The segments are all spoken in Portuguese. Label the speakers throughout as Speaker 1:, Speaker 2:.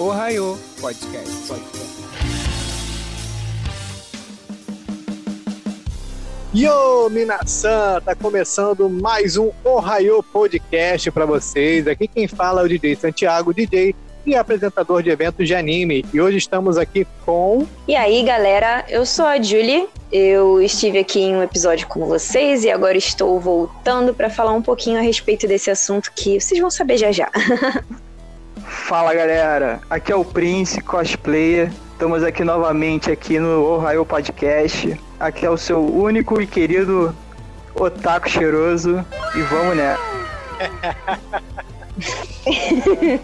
Speaker 1: Ohio Podcast. Podcast.
Speaker 2: Yo, Minasan! Tá começando mais um Ohio Podcast para vocês. Aqui quem fala é o DJ Santiago, DJ e apresentador de eventos de anime. E hoje estamos aqui com.
Speaker 3: E aí, galera, eu sou a Julie. Eu estive aqui em um episódio com vocês e agora estou voltando para falar um pouquinho a respeito desse assunto que vocês vão saber já já.
Speaker 4: Fala galera, aqui é o Prince Cosplayer. Estamos aqui novamente aqui no Ohio Podcast. Aqui é o seu único e querido Otaku cheiroso. E vamos né?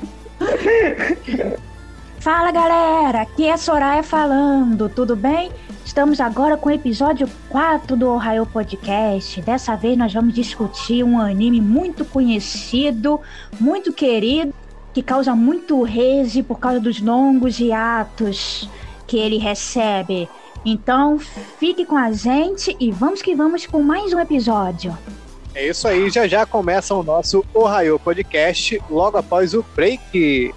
Speaker 5: Fala galera, aqui é Soraya falando, tudo bem? Estamos agora com o episódio 4 do Ohio Podcast. Dessa vez nós vamos discutir um anime muito conhecido, muito querido, que causa muito reze por causa dos longos hiatos que ele recebe. Então, fique com a gente e vamos que vamos com mais um episódio.
Speaker 2: É isso aí, já já começa o nosso Ohio Podcast logo após o break.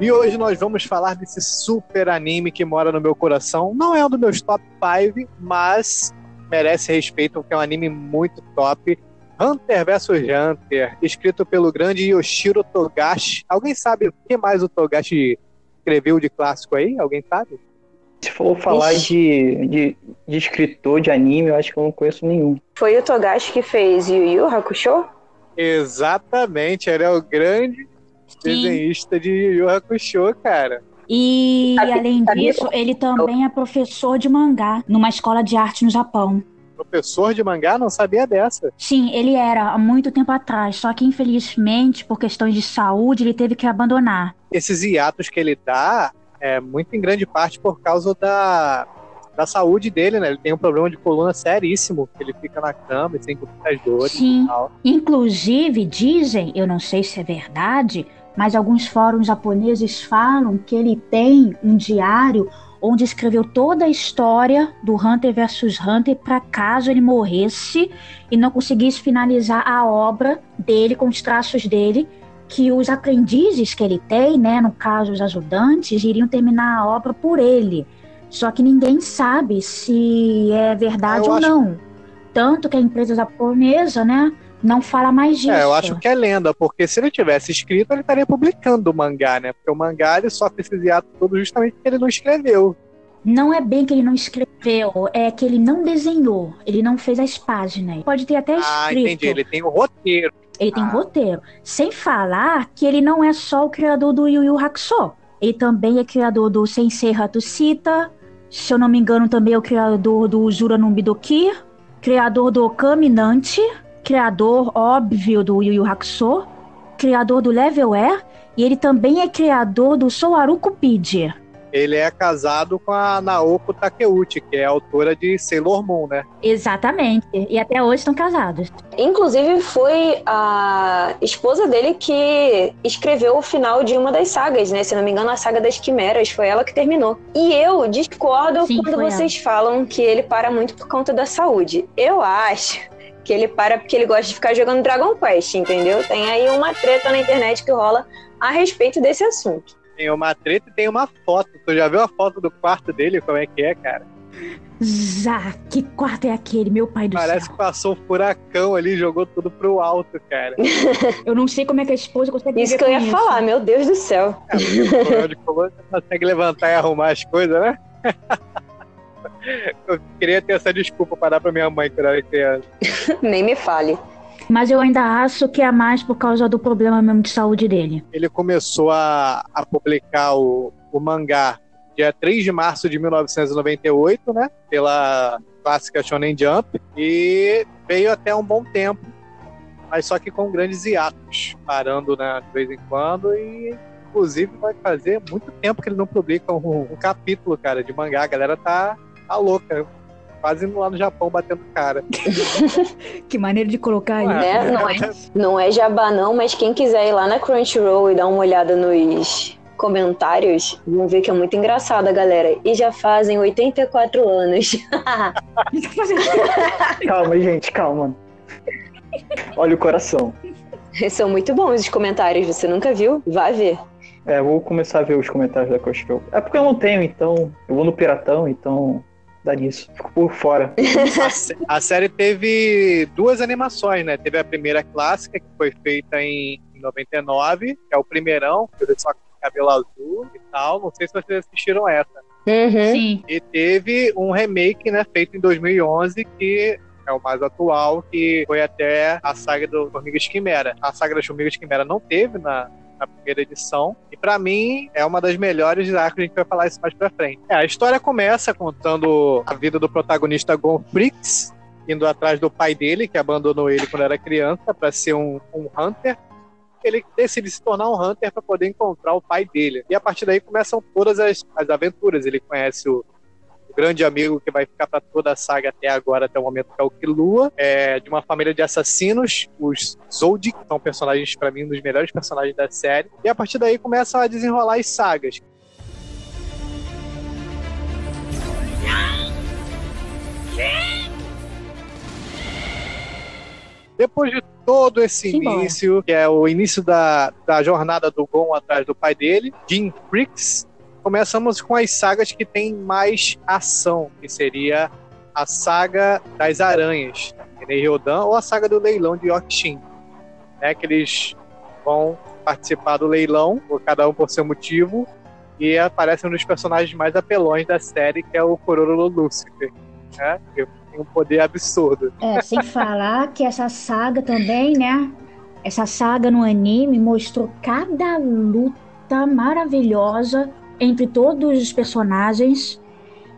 Speaker 2: E hoje nós vamos falar desse super anime que mora no meu coração. Não é um dos meus top 5, mas merece respeito porque é um anime muito top. Hunter vs Hunter, escrito pelo grande Yoshiro Togashi. Alguém sabe o que mais o Togashi escreveu de clássico aí? Alguém sabe?
Speaker 4: Se for falar de, de, de, escritor de anime, eu acho que eu não conheço nenhum.
Speaker 3: Foi o Togashi que fez Yu Yu Hakusho?
Speaker 2: Exatamente, ele é o grande desenhista de Yu Yu Hakusho, cara.
Speaker 5: E além disso, ele também é professor de mangá numa escola de arte no Japão.
Speaker 2: Professor de mangá? Não sabia dessa.
Speaker 5: Sim, ele era há muito tempo atrás, só que infelizmente, por questões de saúde, ele teve que abandonar.
Speaker 2: Esses hiatos que ele dá é muito em grande parte por causa da, da saúde dele, né? Ele tem um problema de coluna seríssimo, ele fica na cama e sem muitas dores
Speaker 5: Sim.
Speaker 2: e tal.
Speaker 5: Inclusive, dizem, eu não sei se é verdade, mas alguns fóruns japoneses falam que ele tem um diário onde escreveu toda a história do Hunter vs Hunter para caso ele morresse e não conseguisse finalizar a obra dele com os traços dele, que os aprendizes que ele tem, né, no caso os ajudantes, iriam terminar a obra por ele. Só que ninguém sabe se é verdade
Speaker 2: Eu
Speaker 5: ou
Speaker 2: acho-
Speaker 5: não. Tanto que a empresa japonesa, né, não fala mais disso.
Speaker 2: É, eu acho que é lenda, porque se ele tivesse escrito, ele estaria publicando o mangá, né? Porque o mangá ele sofre esses hiatos todos justamente porque ele não escreveu.
Speaker 5: Não é bem que ele não escreveu, é que ele não desenhou, ele não fez as páginas. Pode ter até
Speaker 2: Ah,
Speaker 5: escrito.
Speaker 2: entendi. Ele tem o roteiro.
Speaker 5: Ele tem
Speaker 2: Ah.
Speaker 5: roteiro. Sem falar que ele não é só o criador do Yu Yu Hakusho. Ele também é criador do Sensei Hatsushita. Se eu não me engano, também é o criador do Uzura no Midoki. Criador do Caminante. Criador, óbvio, do Yu Yu Hakusho. Criador do Level Air. E ele também é criador do Soaru Cupid.
Speaker 2: Ele é casado com a Naoko Takeuchi, que é autora de Sailor Moon, né?
Speaker 5: Exatamente. E até hoje estão casados.
Speaker 3: Inclusive, foi a esposa dele que escreveu o final de uma das sagas, né? Se não me engano, a saga das Quimeras. Foi ela que terminou. E eu discordo
Speaker 5: Sim,
Speaker 3: quando vocês falam que ele para muito por conta da saúde. Eu acho que ele para porque ele gosta de ficar jogando Dragon Quest, entendeu? Tem aí uma treta na internet que rola a respeito desse assunto.
Speaker 2: Tem uma treta e tem uma foto. Tu já viu a foto do quarto dele? Como é que é, cara?
Speaker 5: Zá, que quarto é aquele, meu pai do
Speaker 2: Parece
Speaker 5: céu?
Speaker 2: que passou um furacão ali, jogou tudo pro alto, cara.
Speaker 5: Eu não sei como é que a esposa consegue
Speaker 3: Isso que eu ia falar, meu Deus do céu.
Speaker 2: É, porque o de consegue levantar e arrumar as coisas, né? Eu queria ter essa desculpa para dar pra minha mãe quando era criança.
Speaker 3: Nem me fale.
Speaker 5: Mas eu ainda acho que é mais por causa do problema mesmo de saúde dele.
Speaker 2: Ele começou a, a publicar o, o mangá dia 3 de março de 1998, né? Pela clássica Shonen Jump. E veio até um bom tempo, mas só que com grandes hiatos, parando né, de vez em quando. E inclusive vai fazer muito tempo que ele não publica um, um capítulo, cara, de mangá. A galera tá, tá louca. quase indo lá no Japão batendo cara.
Speaker 5: Que maneira de colocar aí.
Speaker 3: Né? Não, é, não é jabá não, mas quem quiser ir lá na Crunchyroll e dar uma olhada nos comentários, vão ver que é muito engraçada, galera. E já fazem 84 anos.
Speaker 4: Calma, gente, calma. Olha o coração.
Speaker 3: São muito bons os comentários, você nunca viu? Vai ver.
Speaker 4: É, vou começar a ver os comentários da Crunchyroll. É porque eu não tenho, então. Eu vou no Piratão, então. Dá nisso. Fico por fora.
Speaker 2: A, a série teve duas animações, né? Teve a primeira clássica, que foi feita em 99, que é o primeirão, que ele só com cabelo azul e tal. Não sei se vocês assistiram essa.
Speaker 3: Uhum.
Speaker 5: Sim.
Speaker 2: E teve um remake, né, feito em 2011, que é o mais atual, que foi até a saga do Formigas Quimera. A saga das Formigas Quimera não teve na, na primeira edição. E pra mim é uma das melhores arcos, a gente vai falar isso mais pra frente. É, a história começa contando a vida do protagonista Gon Freaks, indo atrás do pai dele, que abandonou ele quando era criança, pra ser um, um hunter. Ele decide se tornar um hunter para poder encontrar o pai dele. E a partir daí começam todas as, as aventuras. Ele conhece o, o grande amigo que vai ficar para toda a saga até agora, até o momento, que é o Killua, é de uma família de assassinos, os Zoldyck, que são personagens, para mim, um dos melhores personagens da série. E a partir daí começam a desenrolar as sagas. Depois de todo esse
Speaker 5: Simbora.
Speaker 2: início, que é o início da, da jornada do Gon atrás do pai dele, Jim Freaks, começamos com as sagas que tem mais ação, que seria a saga das aranhas, Renei Ryodan, ou a saga do leilão de Yorkshin, né, que eles vão participar do leilão, cada um por seu motivo, e aparece um dos personagens mais apelões da série, que é o Kororo Lucifer, né, que tem um poder absurdo.
Speaker 5: É, sem falar que essa saga também, né? Essa saga no anime mostrou cada luta maravilhosa entre todos os personagens.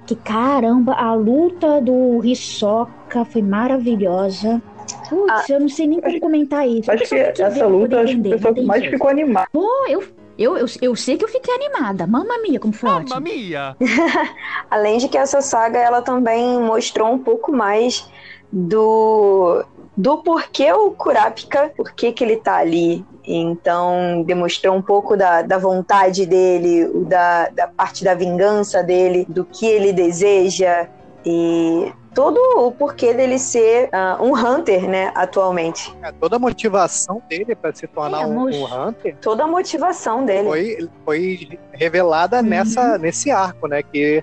Speaker 5: Que caramba, a luta do Hisoka foi maravilhosa. Putz, eu não sei nem como comentar isso.
Speaker 4: Acho que
Speaker 5: ver
Speaker 4: essa luta, acho que o pessoal mais ficou animado.
Speaker 5: Pô, eu, eu, eu, eu sei que eu fiquei animada. Mamma mia, como foi
Speaker 1: Mamma
Speaker 5: ótimo.
Speaker 1: mia!
Speaker 3: Além de que essa saga ela também mostrou um pouco mais do do porquê o Kurapika, por que que ele tá ali. Então, demonstrou um pouco da, da vontade dele, o da, da parte da vingança dele, do que ele deseja e todo o porquê dele ser ah, um Hunter, né, atualmente.
Speaker 2: É, toda a motivação dele para se tornar
Speaker 5: É,
Speaker 2: um, um Hunter
Speaker 3: Toda a motivação dele
Speaker 2: foi, foi revelada
Speaker 5: Uhum.
Speaker 2: nessa, nesse arco, né? Que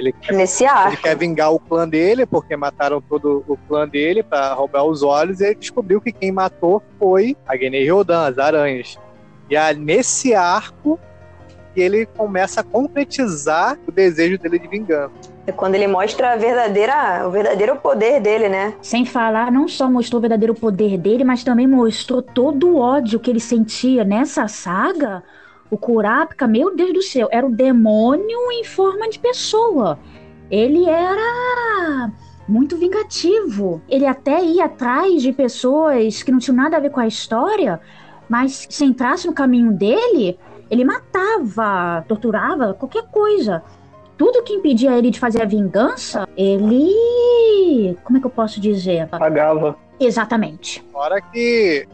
Speaker 2: ele quer,
Speaker 3: nesse
Speaker 2: ele
Speaker 3: arco.
Speaker 2: quer vingar o clã dele, porque mataram todo o clã dele para roubar os olhos, e ele descobriu que quem matou foi a Genei Ryodan, as aranhas. E é nesse arco que ele começa a concretizar o desejo dele de vingança.
Speaker 3: É quando ele mostra a verdadeira, o verdadeiro poder dele, né?
Speaker 5: Sem falar, não só mostrou o verdadeiro poder dele, mas também mostrou todo o ódio que ele sentia nessa saga. O Kurapika, meu Deus do céu, era o demônio em forma de pessoa. Ele era muito vingativo. Ele até ia atrás de pessoas que não tinham nada a ver com a história, mas se entrasse no caminho dele, ele matava, torturava, qualquer coisa. Tudo que impedia ele de fazer a vingança, ele. Como é que eu posso dizer?
Speaker 4: Pagava.
Speaker 5: Exatamente.
Speaker 2: Fora que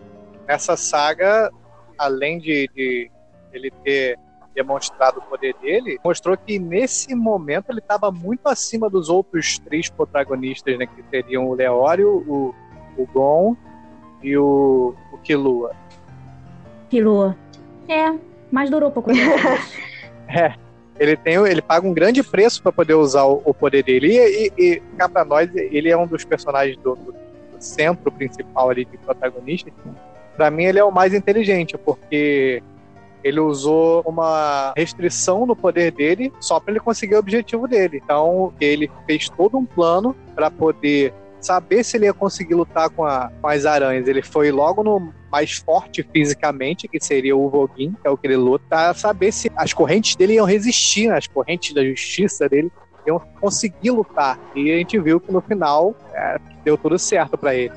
Speaker 2: nessa saga, além de, de ele ter demonstrado o poder dele, mostrou que nesse momento ele estava muito acima dos outros três protagonistas, né? Que seriam o Leório, o, o Gon e o, o Killua.
Speaker 5: Pilua. É, mas durou pouco tempo.
Speaker 2: Ele tem, ele paga um grande preço para poder usar o, o poder dele. E, e, e cá para nós, ele é um dos personagens do, do- do centro principal ali de protagonista. Para mim, ele é o mais inteligente, porque ele usou uma restrição no poder dele só para ele conseguir o objetivo dele. Então, ele fez todo um plano para poder saber se ele ia conseguir lutar com, a- com as aranhas. Ele foi logo no mais forte fisicamente, que seria o Voguin, que é o que ele luta, pra saber se as correntes dele iam resistir, né? as correntes da justiça dele iam conseguir lutar. E a gente viu que no final é, deu tudo certo para ele.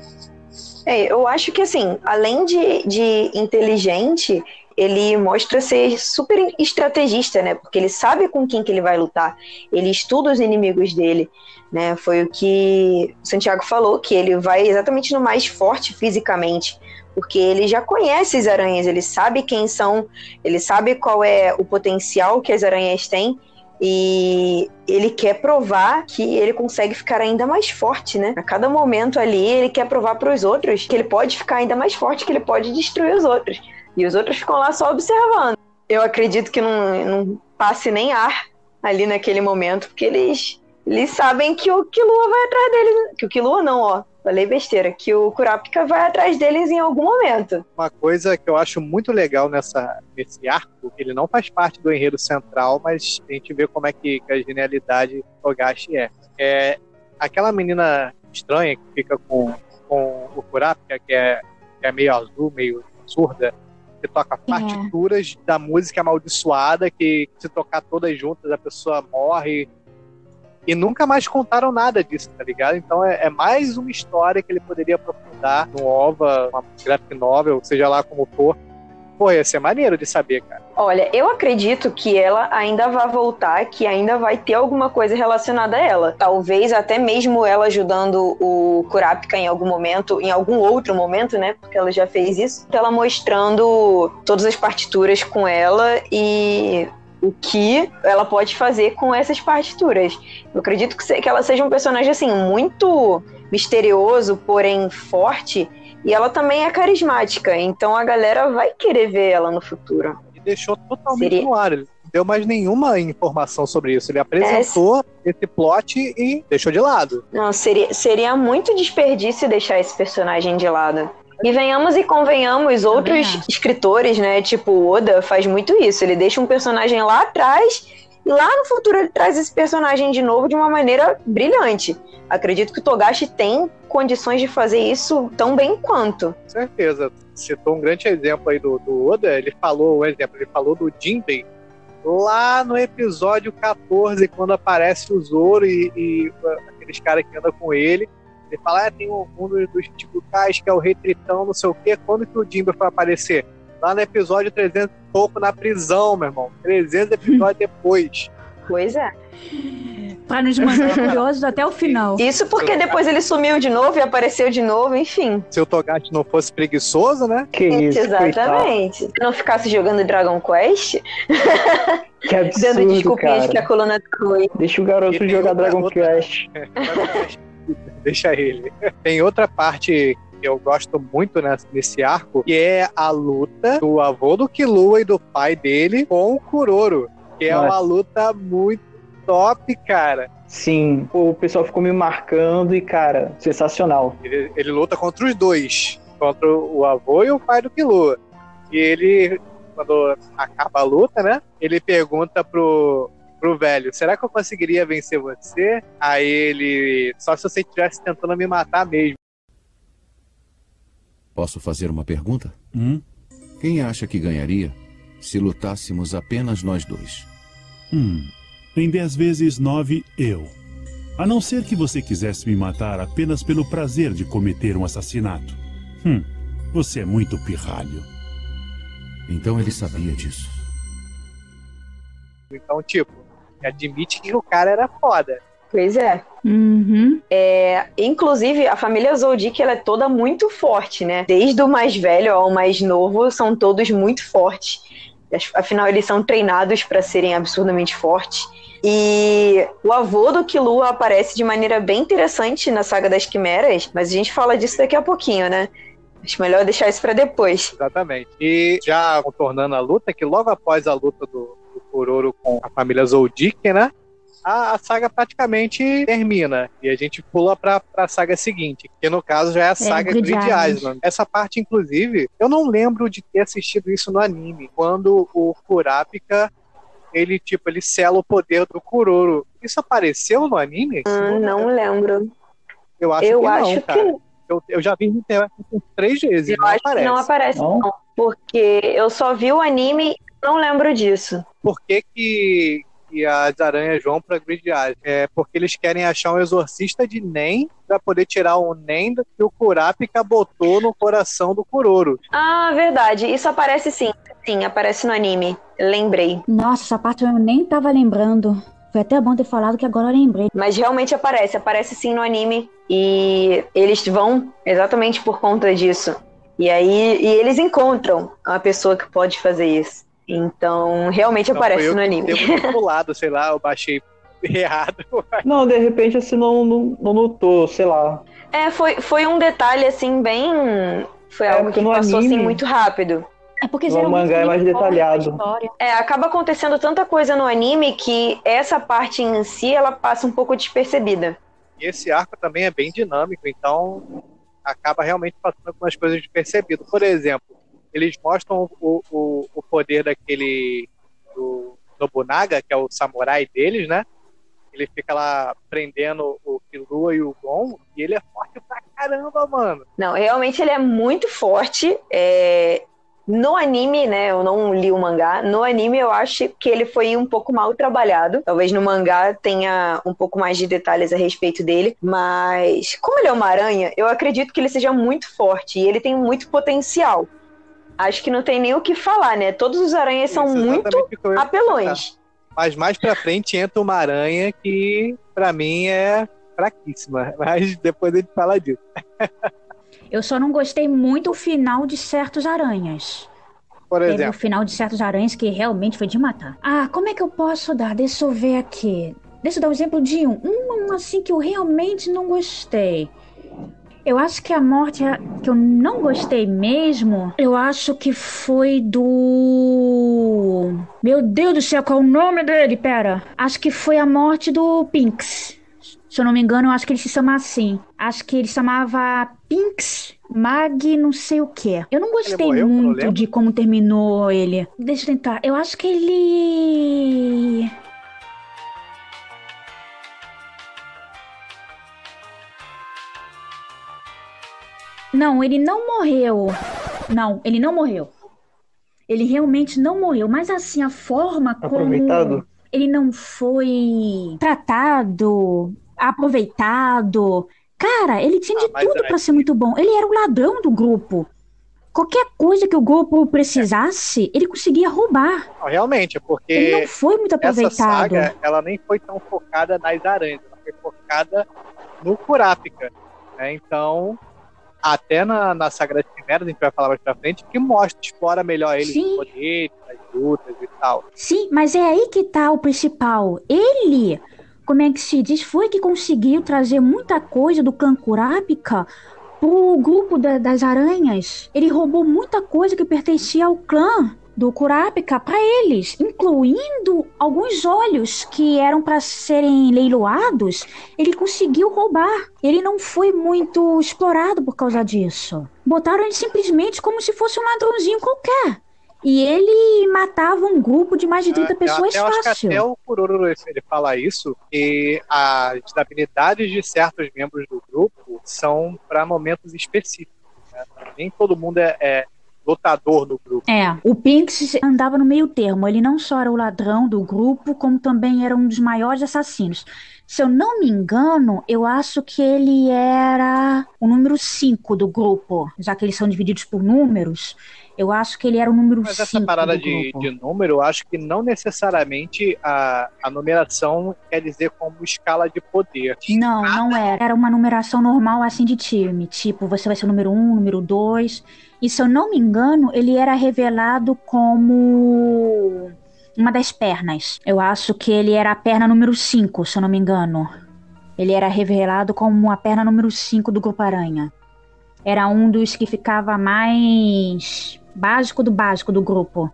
Speaker 3: É, eu acho que assim, além de, de inteligente, ele mostra ser super estrategista, né? Porque ele sabe com quem que ele vai lutar. Ele estuda os inimigos dele, né? Foi o que o Santiago falou, que ele vai exatamente no mais forte fisicamente, porque ele já conhece as aranhas, ele sabe quem são, ele sabe qual é o potencial que as aranhas têm e ele quer provar que ele consegue ficar ainda mais forte, né? A cada momento ali, ele quer provar para os outros que ele pode ficar ainda mais forte, que ele pode destruir os outros. E os outros ficam lá só observando. Eu acredito que não, não passe nem ar ali naquele momento, porque eles, eles sabem que o Killua vai atrás deles. Que o Killua não, ó. Falei besteira, que o Kurapika vai atrás deles em algum momento.
Speaker 2: Uma coisa que eu acho muito legal nessa, nesse arco, ele não faz parte do enredo central, mas a gente vê como é que, que a genialidade Togashi é. É aquela menina estranha que fica com, com o Kurapika, que é, que é meio azul, meio surda, que toca partituras é. da música amaldiçoada, que se tocar todas juntas a pessoa morre e nunca mais contaram nada disso, tá ligado? Então é, é mais uma história que ele poderia aprofundar no OVA, uma graphic novel, seja lá como for. Pô, ia ser maneiro de saber, cara.
Speaker 3: Olha, eu acredito que ela ainda vai voltar, que ainda vai ter alguma coisa relacionada a ela. Talvez até mesmo ela ajudando o Kurapika em algum momento, em algum outro momento, né? Porque ela já fez isso. Ela mostrando todas as partituras com ela e o que ela pode fazer com essas partituras. Eu acredito que, que ela seja um personagem assim muito misterioso, porém forte, e ela também é carismática, então a galera vai querer ver ela no futuro.
Speaker 2: E deixou totalmente Seria... no ar. Ele não deu mais nenhuma informação sobre isso. Ele apresentou é... esse plot e deixou de lado.
Speaker 3: Não, seria, seria muito desperdício deixar esse personagem de lado. E venhamos e convenhamos, outros escritores, né? Tipo, o Oda faz muito isso. Ele deixa um personagem lá atrás e lá no futuro ele traz esse personagem de novo de uma maneira brilhante. Acredito que o Togashi tem condições de fazer isso tão bem quanto.
Speaker 2: Com certeza. Citou um grande exemplo aí do, do Oda. Ele falou, um exemplo, ele falou do Jinbei lá no episódio 14, quando aparece o Zoro e, e aqueles caras que andam com ele. Ele fala, ah, tem um, um dos Chichibukais que é o Rei Tritão, não sei o quê. Quando que o Jimbo foi aparecer? Lá no episódio 300 e pouco na prisão, meu irmão. 300 episódios depois.
Speaker 3: Pois é.
Speaker 5: Pra nos manter curiosos até o final.
Speaker 3: Isso porque depois ele sumiu de novo e apareceu de novo, enfim.
Speaker 2: Se o Togashi não fosse preguiçoso, né?
Speaker 3: Que isso, Exatamente. Se não ficasse jogando Dragon Quest.
Speaker 4: Que absurdo, Dando desculpinhas
Speaker 3: que a coluna foi.
Speaker 4: Deixa o garoto jogar Dragon outra... Quest.
Speaker 2: deixa ele. Tem outra parte que eu gosto muito nesse arco, que é a luta do avô do Killua e do pai dele com o Kuroro. Que é uma luta muito top, cara.
Speaker 4: Sim, o pessoal ficou me marcando e, cara, sensacional.
Speaker 2: Ele, ele luta contra os dois, contra o avô e o pai do Killua. E ele, quando acaba a luta, né? Ele pergunta pro, pro velho: será que eu conseguiria vencer você? Aí ele. Só se você estivesse tentando me matar mesmo.
Speaker 6: Posso fazer uma pergunta?
Speaker 7: Hum?
Speaker 6: Quem acha que ganharia se lutássemos apenas nós dois?
Speaker 7: Hum. Em dez vezes nove, eu. A não ser que você quisesse me matar apenas pelo prazer de cometer um assassinato. Hum. Você é muito pirralho.
Speaker 6: Então ele sabia disso.
Speaker 2: Então, tipo, admite que o cara era foda.
Speaker 3: Pois é.
Speaker 5: Uhum.
Speaker 3: é. Inclusive, a família Zoldyck ela é toda muito forte, né? Desde o mais velho ao mais novo, são todos muito fortes. Afinal, eles são treinados para serem absurdamente fortes. E o avô do Killua aparece de maneira bem interessante na saga das Quimeras, mas a gente fala disso daqui a pouquinho, né? Acho melhor deixar isso para depois.
Speaker 2: Exatamente. E já contornando a luta, que logo após a luta do, Kuroro com a família Zoldyck, né? A, a, saga praticamente termina. E a gente pula pra, pra saga seguinte, que no caso já é a é, saga é, Grid Island. Essa parte, inclusive, eu não lembro de ter assistido isso no anime. Quando o Kurapika, ele, tipo, ele sela o poder do Kuroro. Isso apareceu no anime?
Speaker 3: Ah, não lembro.
Speaker 2: Eu acho eu que acho não, cara. Que... Eu, eu já vi no três vezes.
Speaker 3: Eu acho aparece. que não aparece, não. não. Porque eu só vi o anime não lembro disso.
Speaker 2: Por que, que, que as aranhas vão para Grid Island? É porque eles querem achar um exorcista de Nen para poder tirar o Nen que o Kurapika botou no coração do Kuroro.
Speaker 3: Ah, verdade. Isso aparece sim. Sim, aparece no anime. Lembrei.
Speaker 5: Nossa, essa parte eu nem tava lembrando. Foi até bom ter falado que agora eu lembrei.
Speaker 3: Mas realmente aparece, aparece sim no anime. E eles vão exatamente por conta disso. E aí e eles encontram a pessoa que pode fazer isso. Então, realmente
Speaker 2: Então,
Speaker 3: aparece
Speaker 2: foi eu
Speaker 3: no anime.
Speaker 2: ter pulado, sei lá, eu baixei errado.
Speaker 4: Não, de repente você não, não, não notou, sei lá.
Speaker 3: É, foi, foi um detalhe assim, bem. Foi
Speaker 4: É,
Speaker 3: algo que passou assim
Speaker 4: anime-
Speaker 3: muito rápido.
Speaker 5: É porque
Speaker 4: No
Speaker 5: geralmente
Speaker 4: mangá é mais
Speaker 5: a
Speaker 4: detalhado.
Speaker 3: É, acaba acontecendo tanta coisa no anime que essa parte em si ela passa um pouco despercebida.
Speaker 2: E esse arco também é bem dinâmico, então acaba realmente passando algumas coisas despercebidas. Por exemplo, eles mostram o, o, o poder daquele do Nobunaga, que é o samurai deles, né? Ele fica lá prendendo o Killua e o Gon, e ele é forte pra caramba, mano.
Speaker 3: Não, realmente ele é muito forte. é, No anime, né? Eu não li o mangá. No anime, eu acho que ele foi um pouco mal trabalhado. Talvez no mangá tenha um pouco mais de detalhes a respeito dele. Mas, como ele é uma aranha, eu acredito que ele seja muito forte e ele tem muito potencial. Acho que não tem nem o que falar, né? Todos os aranhas são
Speaker 2: Isso,
Speaker 3: muito
Speaker 2: o eu ia
Speaker 3: apelões.
Speaker 2: Mas mais pra frente entra uma aranha que, pra mim, é fraquíssima. Mas depois a gente fala disso.
Speaker 5: Eu só não gostei muito do final de certos aranhas.
Speaker 2: Por
Speaker 5: Teve o
Speaker 2: exemplo,
Speaker 5: final de certos aranhas que realmente foi de matar. Ah, como é que eu posso dar? Deixa eu ver aqui. Deixa eu dar um exemplo de um. Um, um assim que eu realmente não gostei. Eu acho que a morte é- que eu não gostei mesmo, eu acho que foi do. Meu Deus do céu, qual é o nome dele? Pera. Acho que foi a morte do Pinks. Se eu não me engano, eu acho que ele se chama assim. Acho que ele chamava Pinks Mag não sei o que. Eu não gostei
Speaker 2: morreu? Não
Speaker 5: muito de como terminou ele. Deixa eu tentar. Eu acho que ele. Não, ele não morreu. Não, ele não morreu. Ele realmente não morreu. Mas assim, a forma como ele não foi tratado, aproveitado. Cara, ele tinha
Speaker 2: Ah,
Speaker 5: de
Speaker 2: mas
Speaker 5: tudo
Speaker 2: é-
Speaker 5: pra ser muito bom. Ele era o ladrão do grupo. Qualquer coisa que o grupo precisasse, ele conseguia roubar.
Speaker 2: não, realmente, é porque
Speaker 5: Ele não foi muito
Speaker 2: essa
Speaker 5: aproveitado.
Speaker 2: saga, ela nem foi tão focada nas aranhas, ela foi focada no Kurapika. né? Então, até na, na saga das Quimeras, a gente vai falar mais pra frente, que mostra, explora melhor ele,
Speaker 5: Sim.
Speaker 2: os poderes, as lutas e tal.
Speaker 5: Sim, mas é aí que tá o principal. Ele, como é que se diz, foi que conseguiu trazer muita coisa do clã Kurapika pro grupo da- das aranhas. Ele roubou muita coisa que pertencia ao clã do Kurapika pra eles, incluindo alguns olhos que eram pra serem leiloados. Ele conseguiu roubar. Ele não foi muito explorado por causa disso. Botaram ele simplesmente como se fosse um ladrãozinho qualquer. E ele matava um grupo de mais de 30
Speaker 2: Eu
Speaker 5: pessoas
Speaker 2: até, eu acho que
Speaker 5: fácil.
Speaker 2: até o Kuroro ele fala isso, que as habilidades de certos membros do grupo são para momentos específicos. né? Nem todo mundo é, é lutador no grupo.
Speaker 5: É, o Pinks andava no meio termo. Ele não só era o ladrão do grupo, como também era um dos maiores assassinos. Se eu não me engano, eu acho que ele era o número 5 do grupo. Já que eles são divididos por números, eu acho que ele era o número 5
Speaker 2: Mas essa parada
Speaker 5: do
Speaker 2: de,
Speaker 5: grupo.
Speaker 2: de número, eu acho que não necessariamente a, a numeração quer dizer como escala de poder.
Speaker 5: Não, não era. Era uma numeração normal assim de time. Tipo, você vai ser o número 1, um, número 2. E se eu não me engano, ele era revelado como uma das pernas. Eu acho que ele era a perna número 5, se eu não me engano. Ele era revelado como a perna número 5 do Grupo Aranha. Era um dos que ficava mais básico do básico do grupo.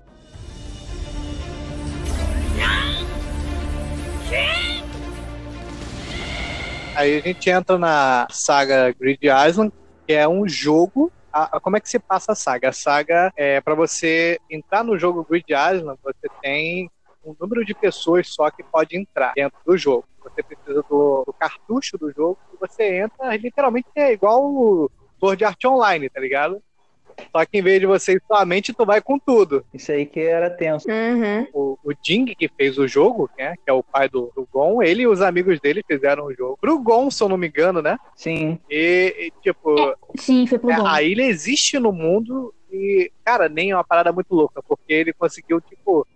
Speaker 2: Aí a gente entra na saga Grid Island, que é um jogo. A, a- como é que se passa a saga? A saga é para você entrar no jogo Grid Island, você tem um número de pessoas só que pode entrar dentro do jogo. Você precisa do, do cartucho do jogo e você entra, literalmente é igual o Sword Art Online, tá ligado? Só que em vez de você ir somente, tu vai com tudo.
Speaker 4: Isso aí que era tenso.
Speaker 3: Uhum.
Speaker 2: O, o Jing, que fez o jogo, né, que é o pai do, do Gon, ele e os amigos dele fizeram o jogo. Pro Gon, se eu não me engano, né?
Speaker 4: Sim.
Speaker 2: E, e, tipo,
Speaker 5: Sim, foi pro
Speaker 2: é,
Speaker 5: Dom.
Speaker 2: a ilha existe no mundo E, cara, nem é uma parada muito louca, porque ele conseguiu, tipo,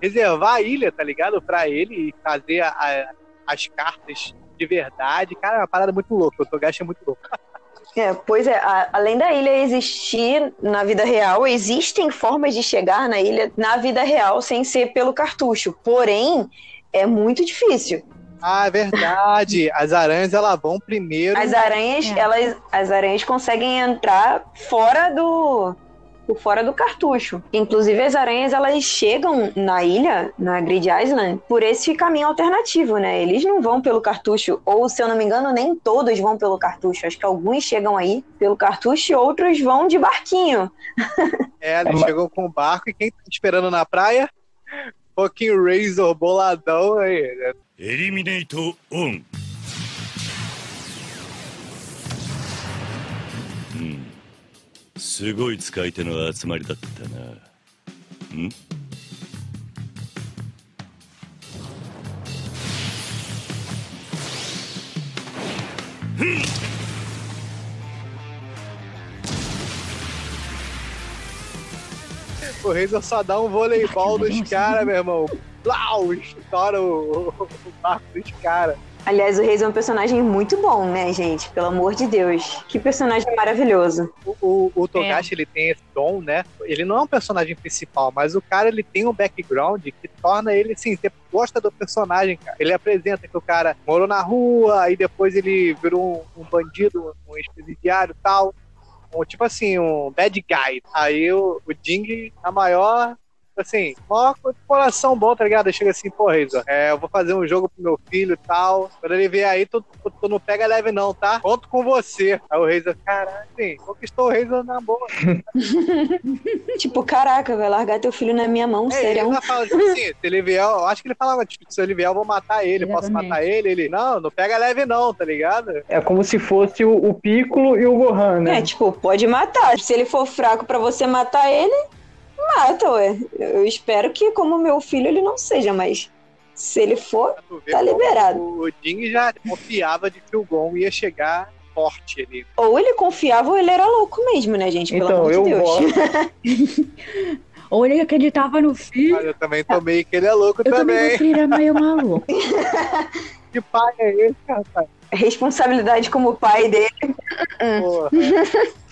Speaker 2: reservar a ilha, tá ligado? Pra ele e fazer a- a- as cartas de verdade. Cara, é uma parada muito louca. O Togashi é muito louco.
Speaker 3: É, pois é, a- além da ilha existir na vida real, existem formas de chegar na ilha na vida real sem ser pelo cartucho. Porém, é muito difícil.
Speaker 2: Ah, é verdade. As aranhas, elas vão primeiro.
Speaker 3: As aranhas,
Speaker 5: É.
Speaker 3: elas, as aranhas conseguem entrar fora do por fora do cartucho. Inclusive, as aranhas elas chegam na ilha, na Grid Island, por esse caminho alternativo, né? Eles não vão pelo cartucho, ou se eu não me engano, nem todos vão pelo cartucho. Acho que alguns chegam aí pelo cartucho e outros vão de barquinho.
Speaker 2: É, eles
Speaker 4: é,
Speaker 2: chegam com o barco e quem tá esperando na praia? Fucking Razor boladão aí. Né?
Speaker 8: Eliminator 1. すごい使い手の集まりだったなん
Speaker 2: O Razor só dá um voleibol nos caras, meu irmão. Plau, estoura o, o barco dos caras.
Speaker 3: Aliás, o Reis é um personagem muito bom, né, gente? Pelo amor de Deus. Que personagem maravilhoso.
Speaker 2: O, o, o Togashi, ele tem esse dom, né? Ele não é um personagem principal, mas o cara, ele tem um background que torna ele, assim, você gosta do personagem, cara. Ele apresenta que o cara morou na rua, aí depois ele virou um, um bandido, um ex-presidiário e tal. Um, tipo assim, um bad guy. Aí o, o Ding, a maior... Assim, maior coração bom, tá ligado? Ele Chega assim, pô, Razor, é, eu vou fazer um jogo pro meu filho e tal. Quando ele vier aí, tu, tu, tu não pega leve não, tá? Conto com você. Aí o Razor, caralho, sim, conquistou o Razor na boa.
Speaker 3: Tipo, caraca, vai largar teu filho na minha mão,
Speaker 2: É, ele
Speaker 3: sério.
Speaker 2: ainda fala, tipo assim, se ele vier, eu acho que ele falava, tipo, se ele vier, eu vou matar ele, posso
Speaker 5: Exatamente.
Speaker 2: matar ele? Ele, não, não pega leve não, tá ligado?
Speaker 4: É como se fosse o, o Piccolo e o Gohan, né?
Speaker 3: É, tipo, pode matar. Se ele for fraco pra você matar ele, mata, ué. Eu espero que, como meu filho, ele não seja, mas se ele for, Tá liberado.
Speaker 2: O Ding já confiava de que o Gon ia chegar forte ali.
Speaker 3: ou ele confiava ou ele era louco mesmo, né, gente? Pelo
Speaker 4: Então,
Speaker 3: amor
Speaker 4: eu
Speaker 3: de Deus.
Speaker 4: gosto.
Speaker 5: Ou ele acreditava no filho,
Speaker 2: Mas eu também tomei que ele é louco
Speaker 5: eu também
Speaker 2: também.
Speaker 5: acho que ele era meio maluco.
Speaker 2: Que pai é esse, rapaz?
Speaker 3: Responsabilidade como pai dele.
Speaker 2: Porra.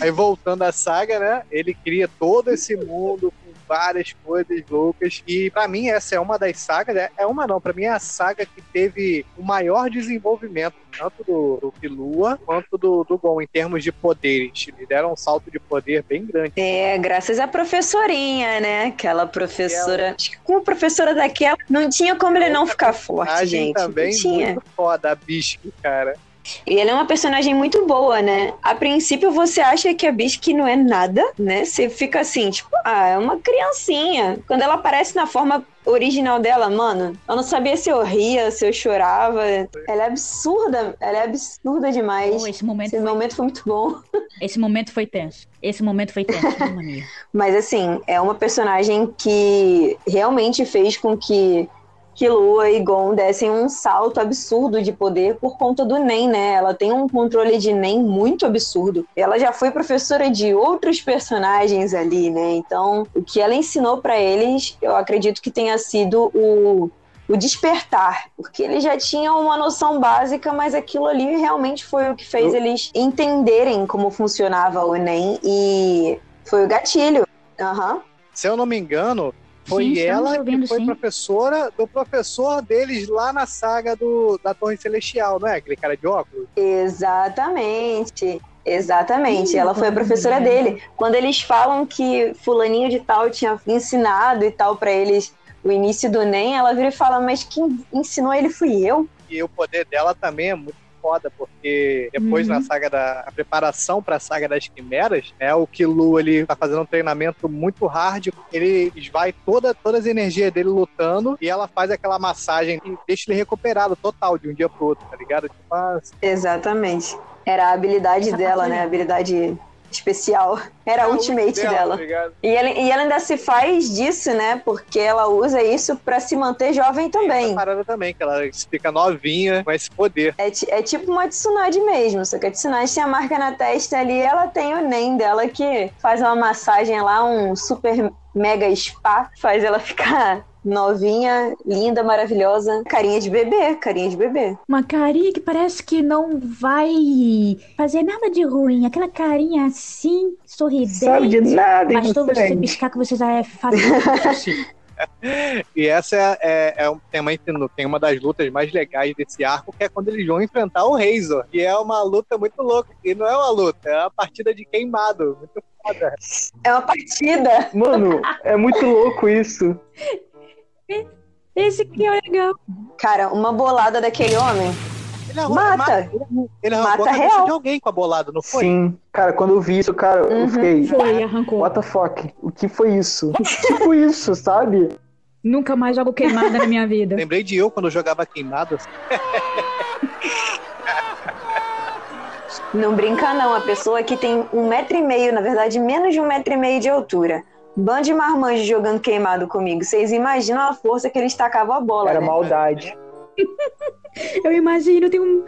Speaker 2: Aí voltando à saga, né? Ele cria todo esse mundo várias coisas loucas. E pra mim essa é uma das sagas, né? é uma não, pra mim é a saga que teve o maior desenvolvimento, tanto do, do Killua quanto do, do Gon, em termos de poderes. Eles deram um salto de poder bem grande.
Speaker 3: É, graças à professorinha, né? Aquela professora. Acho que com a professora daquela, não tinha como ele não ficar forte, gente.
Speaker 2: também
Speaker 3: não tinha.
Speaker 2: muito foda, a Bisque, cara.
Speaker 3: E ela é uma personagem muito boa, né? A princípio você acha que a Bisque não é nada, né? Você fica assim, tipo, ah, é uma criancinha. Quando ela aparece na forma original dela, mano, eu não sabia se eu ria, se eu chorava. Ela é absurda, ela é absurda demais.
Speaker 5: Oh, esse momento,
Speaker 3: Esse
Speaker 5: foi,
Speaker 3: momento foi muito bom.
Speaker 5: esse momento foi tenso. Esse momento foi tenso, mania.
Speaker 3: Mas assim, é uma personagem que realmente fez com que Killua e Gon dessem um salto absurdo de poder por conta do Nen, né? Ela tem um controle de Nen muito absurdo. Ela já foi professora de outros personagens ali, né? Então, o que ela ensinou pra eles, eu acredito que tenha sido o o despertar, porque eles já tinham uma noção básica, mas aquilo ali realmente foi o que fez eles entenderem como funcionava o Enem e foi o gatilho. Aham.
Speaker 2: Se eu não me engano, foi
Speaker 5: Sim,
Speaker 2: ela que foi
Speaker 5: sim.
Speaker 2: professora do professor deles lá na saga do, da Torre Celestial, não é? Aquele cara de óculos.
Speaker 3: Exatamente. Exatamente,
Speaker 5: Ih,
Speaker 3: ela foi a professora dele. Quando eles falam que fulaninho de tal tinha ensinado e tal pra eles o início do NEM, ela vira e fala, mas quem ensinou ele fui eu.
Speaker 2: E o poder dela também é muito foda, porque depois
Speaker 5: Uhum.
Speaker 2: na saga da a preparação pra saga das quimeras, né, o Killua ele tá fazendo um treinamento muito hard, ele esvai toda, todas as energias dele lutando e ela faz aquela massagem que deixa ele recuperado total de um dia pro outro, tá ligado? Tipo, ah,
Speaker 3: Exatamente. Era a habilidade dela, né? A habilidade especial. Era a ultimate dela.
Speaker 2: ligado?
Speaker 3: E ela, e ela ainda se faz disso, né? Porque ela usa isso pra se manter jovem
Speaker 2: Essa
Speaker 3: também.
Speaker 2: parada também, que ela fica novinha com esse poder.
Speaker 3: É, é tipo uma Tsunade mesmo, só que a Tsunade tem a marca na testa ali, ela tem o NEM dela que faz uma massagem lá, um super mega spa, faz ela ficar novinha, linda, maravilhosa, carinha de bebê, carinha de bebê.
Speaker 5: Uma carinha que parece que não vai fazer nada de ruim. Aquela carinha assim, sorridente.
Speaker 4: Sabe de nada,
Speaker 5: Bastou você
Speaker 4: inocente.
Speaker 5: piscar que você já é fácil.
Speaker 2: E essa é, é, é um, tem, uma, tem uma das lutas mais legais desse arco, que é quando eles vão enfrentar o Razor. E é uma luta muito louca. E não é uma luta, é uma partida de queimado. Muito foda.
Speaker 3: É uma partida.
Speaker 4: Mano, é muito louco isso.
Speaker 5: Esse que é legal.
Speaker 3: Cara, uma bolada daquele homem
Speaker 2: Ele arrou-
Speaker 3: mata.
Speaker 2: Ele arrancou
Speaker 3: Mata
Speaker 2: a cabeça
Speaker 3: real.
Speaker 2: de alguém com a bolada, não foi?
Speaker 4: Sim, cara, quando eu vi isso, cara, eu
Speaker 3: Uhum.
Speaker 4: fiquei.
Speaker 5: Foi, arrancou.
Speaker 4: What the fuck? O que foi isso? tipo isso, sabe?
Speaker 5: Nunca mais jogo queimada na minha vida.
Speaker 2: Lembrei de eu quando eu jogava queimado.
Speaker 3: Não brinca não, a pessoa que tem um metro e meio, na verdade menos de um metro e meio de altura. Bando de marmanjo jogando queimado comigo. Vocês imaginam a força que eles tacavam a bola,
Speaker 4: Era
Speaker 3: né?
Speaker 4: maldade.
Speaker 5: Eu imagino, tem um.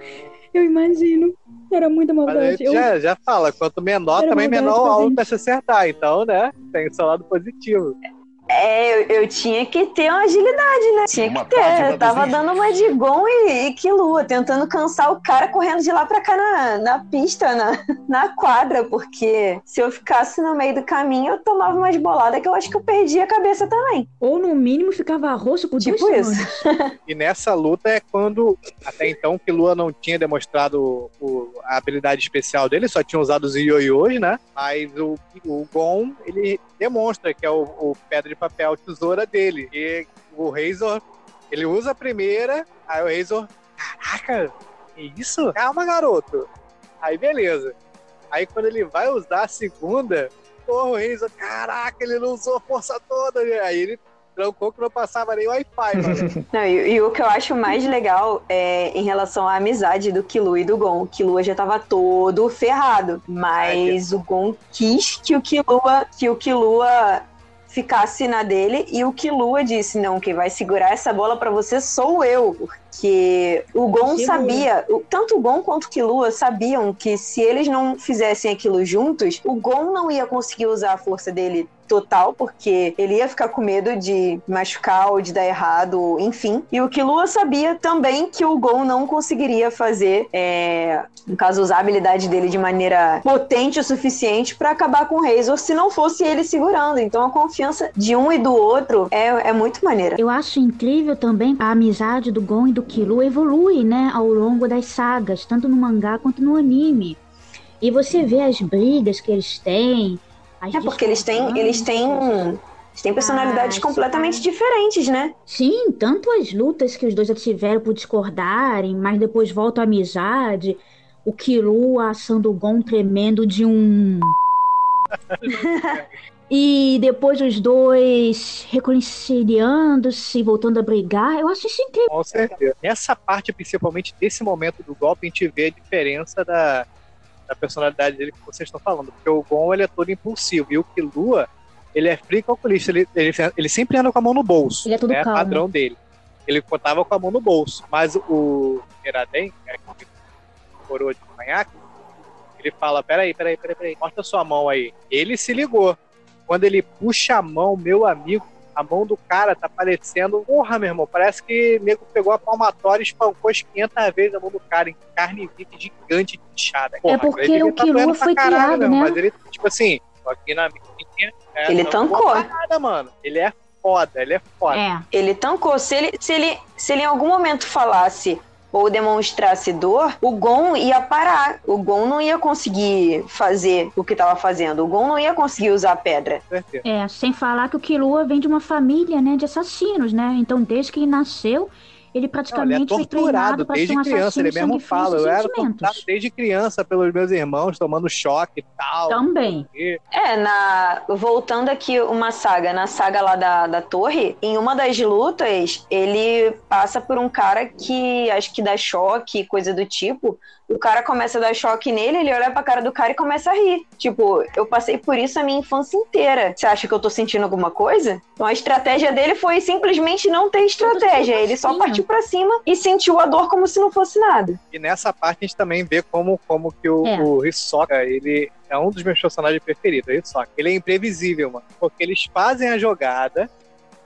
Speaker 5: Eu imagino. Era muita maldade. Eu-
Speaker 2: já, já fala, quanto menor,
Speaker 5: Era
Speaker 2: também menor o alvo pra se acertar. Então, né, tem o seu lado positivo.
Speaker 3: É, eu, eu tinha que ter uma agilidade, né? Tinha
Speaker 8: Uma
Speaker 3: que ter. Eu tava dando uma de Gon e, e Killua, tentando cansar o cara correndo de lá pra cá na, na pista, na, na quadra, porque se eu ficasse no meio do caminho, eu tomava umas boladas que eu acho que eu perdia a cabeça também.
Speaker 5: Ou no mínimo ficava roxo por
Speaker 3: Tipo isso.
Speaker 2: E nessa luta é quando, até então, que Lua não tinha demonstrado o- a habilidade especial dele, só tinha usado os ioiôs, né? Mas o, o Gon, ele demonstra que é o, o pedra de papel tesoura dele. E o Razor, ele usa a primeira, aí o Razor, caraca, que isso? Calma, garoto. Aí beleza. Aí quando ele vai usar a segunda, porra, o Razor, caraca, ele não usou a força toda. Aí ele trancou que não passava nem Wi-Fi.
Speaker 3: Não, e, e o que eu acho mais legal é em relação à amizade do Killua e do Gon. O Killua já tava todo ferrado, mas o Gon quis que o Killua, que o Killua ficasse na dele e o Killua disse: "Não, quem vai segurar essa bola pra você sou eu". Porque o Gon sabia, tanto o Gon quanto o Killua sabiam que se eles não fizessem aquilo juntos, o Gon não ia conseguir usar a força dele total, porque ele ia ficar com medo de machucar ou de dar errado, enfim. E o Killua sabia também que o Gon não conseguiria fazer, é, no caso, usar a habilidade dele de maneira potente o suficiente pra acabar com o Razor se não fosse ele segurando. Então a confiança de um e do outro é, é muito maneira.
Speaker 5: Eu acho incrível também a amizade do Gon e do Killua evolui, né, ao longo das sagas, tanto no mangá quanto no anime. E você vê as brigas que eles têm. As
Speaker 3: É porque eles têm, eles têm, eles têm personalidades
Speaker 5: Ah,
Speaker 3: completamente diferentes, né?
Speaker 5: Sim, tanto as lutas que os dois já tiveram por discordarem, mas depois volta a amizade. O Killua assando o Gon tremendo de um. e depois os dois reconciliando-se, voltando a brigar. Eu acho isso incrível.
Speaker 2: Com certeza. Nessa parte, principalmente desse momento do golpe, a gente vê a diferença da, da personalidade dele que vocês estão falando. Porque o Gon ele é todo impulsivo e o Killua ele é frio calculista. Ele, ele, ele sempre anda com a mão no bolso.
Speaker 5: Ele é todo
Speaker 2: né?
Speaker 5: calmo.
Speaker 2: padrão dele. Ele contava com a mão no bolso. Mas o Iraden, né, que coroa de conhaque, ele fala: peraí, peraí, peraí, peraí, mostra sua mão aí. Ele se ligou. Quando ele puxa a mão, meu amigo, a mão do cara tá parecendo. Porra, meu irmão, parece que o nego pegou a palmatória e espancou as 500 vezes a mão do cara em carne viva gigante de inchada. Porra,
Speaker 5: É porque o
Speaker 2: tá pra
Speaker 5: foi
Speaker 2: caralho,
Speaker 5: criado,
Speaker 2: meu irmão,
Speaker 5: né?
Speaker 2: Mas ele, tipo assim, tô aqui na minha. é,
Speaker 3: Ele tancou.
Speaker 2: Nada, mano. Ele é foda, ele é foda.
Speaker 5: É.
Speaker 3: Ele tancou. Se ele, se ele, se ele em algum momento falasse ou demonstrasse dor, o Gon ia parar. O Gon não ia conseguir fazer o que estava fazendo. O Gon não ia conseguir usar a pedra.
Speaker 5: É, sem falar que o Killua vem de uma família, né, de assassinos, né? Então, desde que ele nasceu, ele
Speaker 2: Não, ele é
Speaker 5: praticamente foi
Speaker 2: torturado desde
Speaker 5: um
Speaker 2: criança, ele mesmo fala. Eu era torturado desde criança pelos meus irmãos, tomando choque e tal.
Speaker 5: Também.
Speaker 2: E-
Speaker 3: É, na, voltando aqui uma saga, na saga lá da, da torre, em uma das lutas, ele passa por um cara que acho que dá choque, coisa do tipo, o cara começa a dar choque nele, ele olha pra cara do cara e começa a rir. Tipo, eu passei por isso a minha infância inteira. Você acha que eu tô sentindo alguma coisa? Então a estratégia dele foi simplesmente não ter estratégia. Ele só partiu pra cima e sentiu a dor como se não fosse nada.
Speaker 2: E nessa parte a gente também vê como, como que o,
Speaker 5: É.
Speaker 2: o Hisoka, ele é um dos meus personagens preferidos, o Hisoka. Ele é imprevisível, mano. Porque eles fazem a jogada,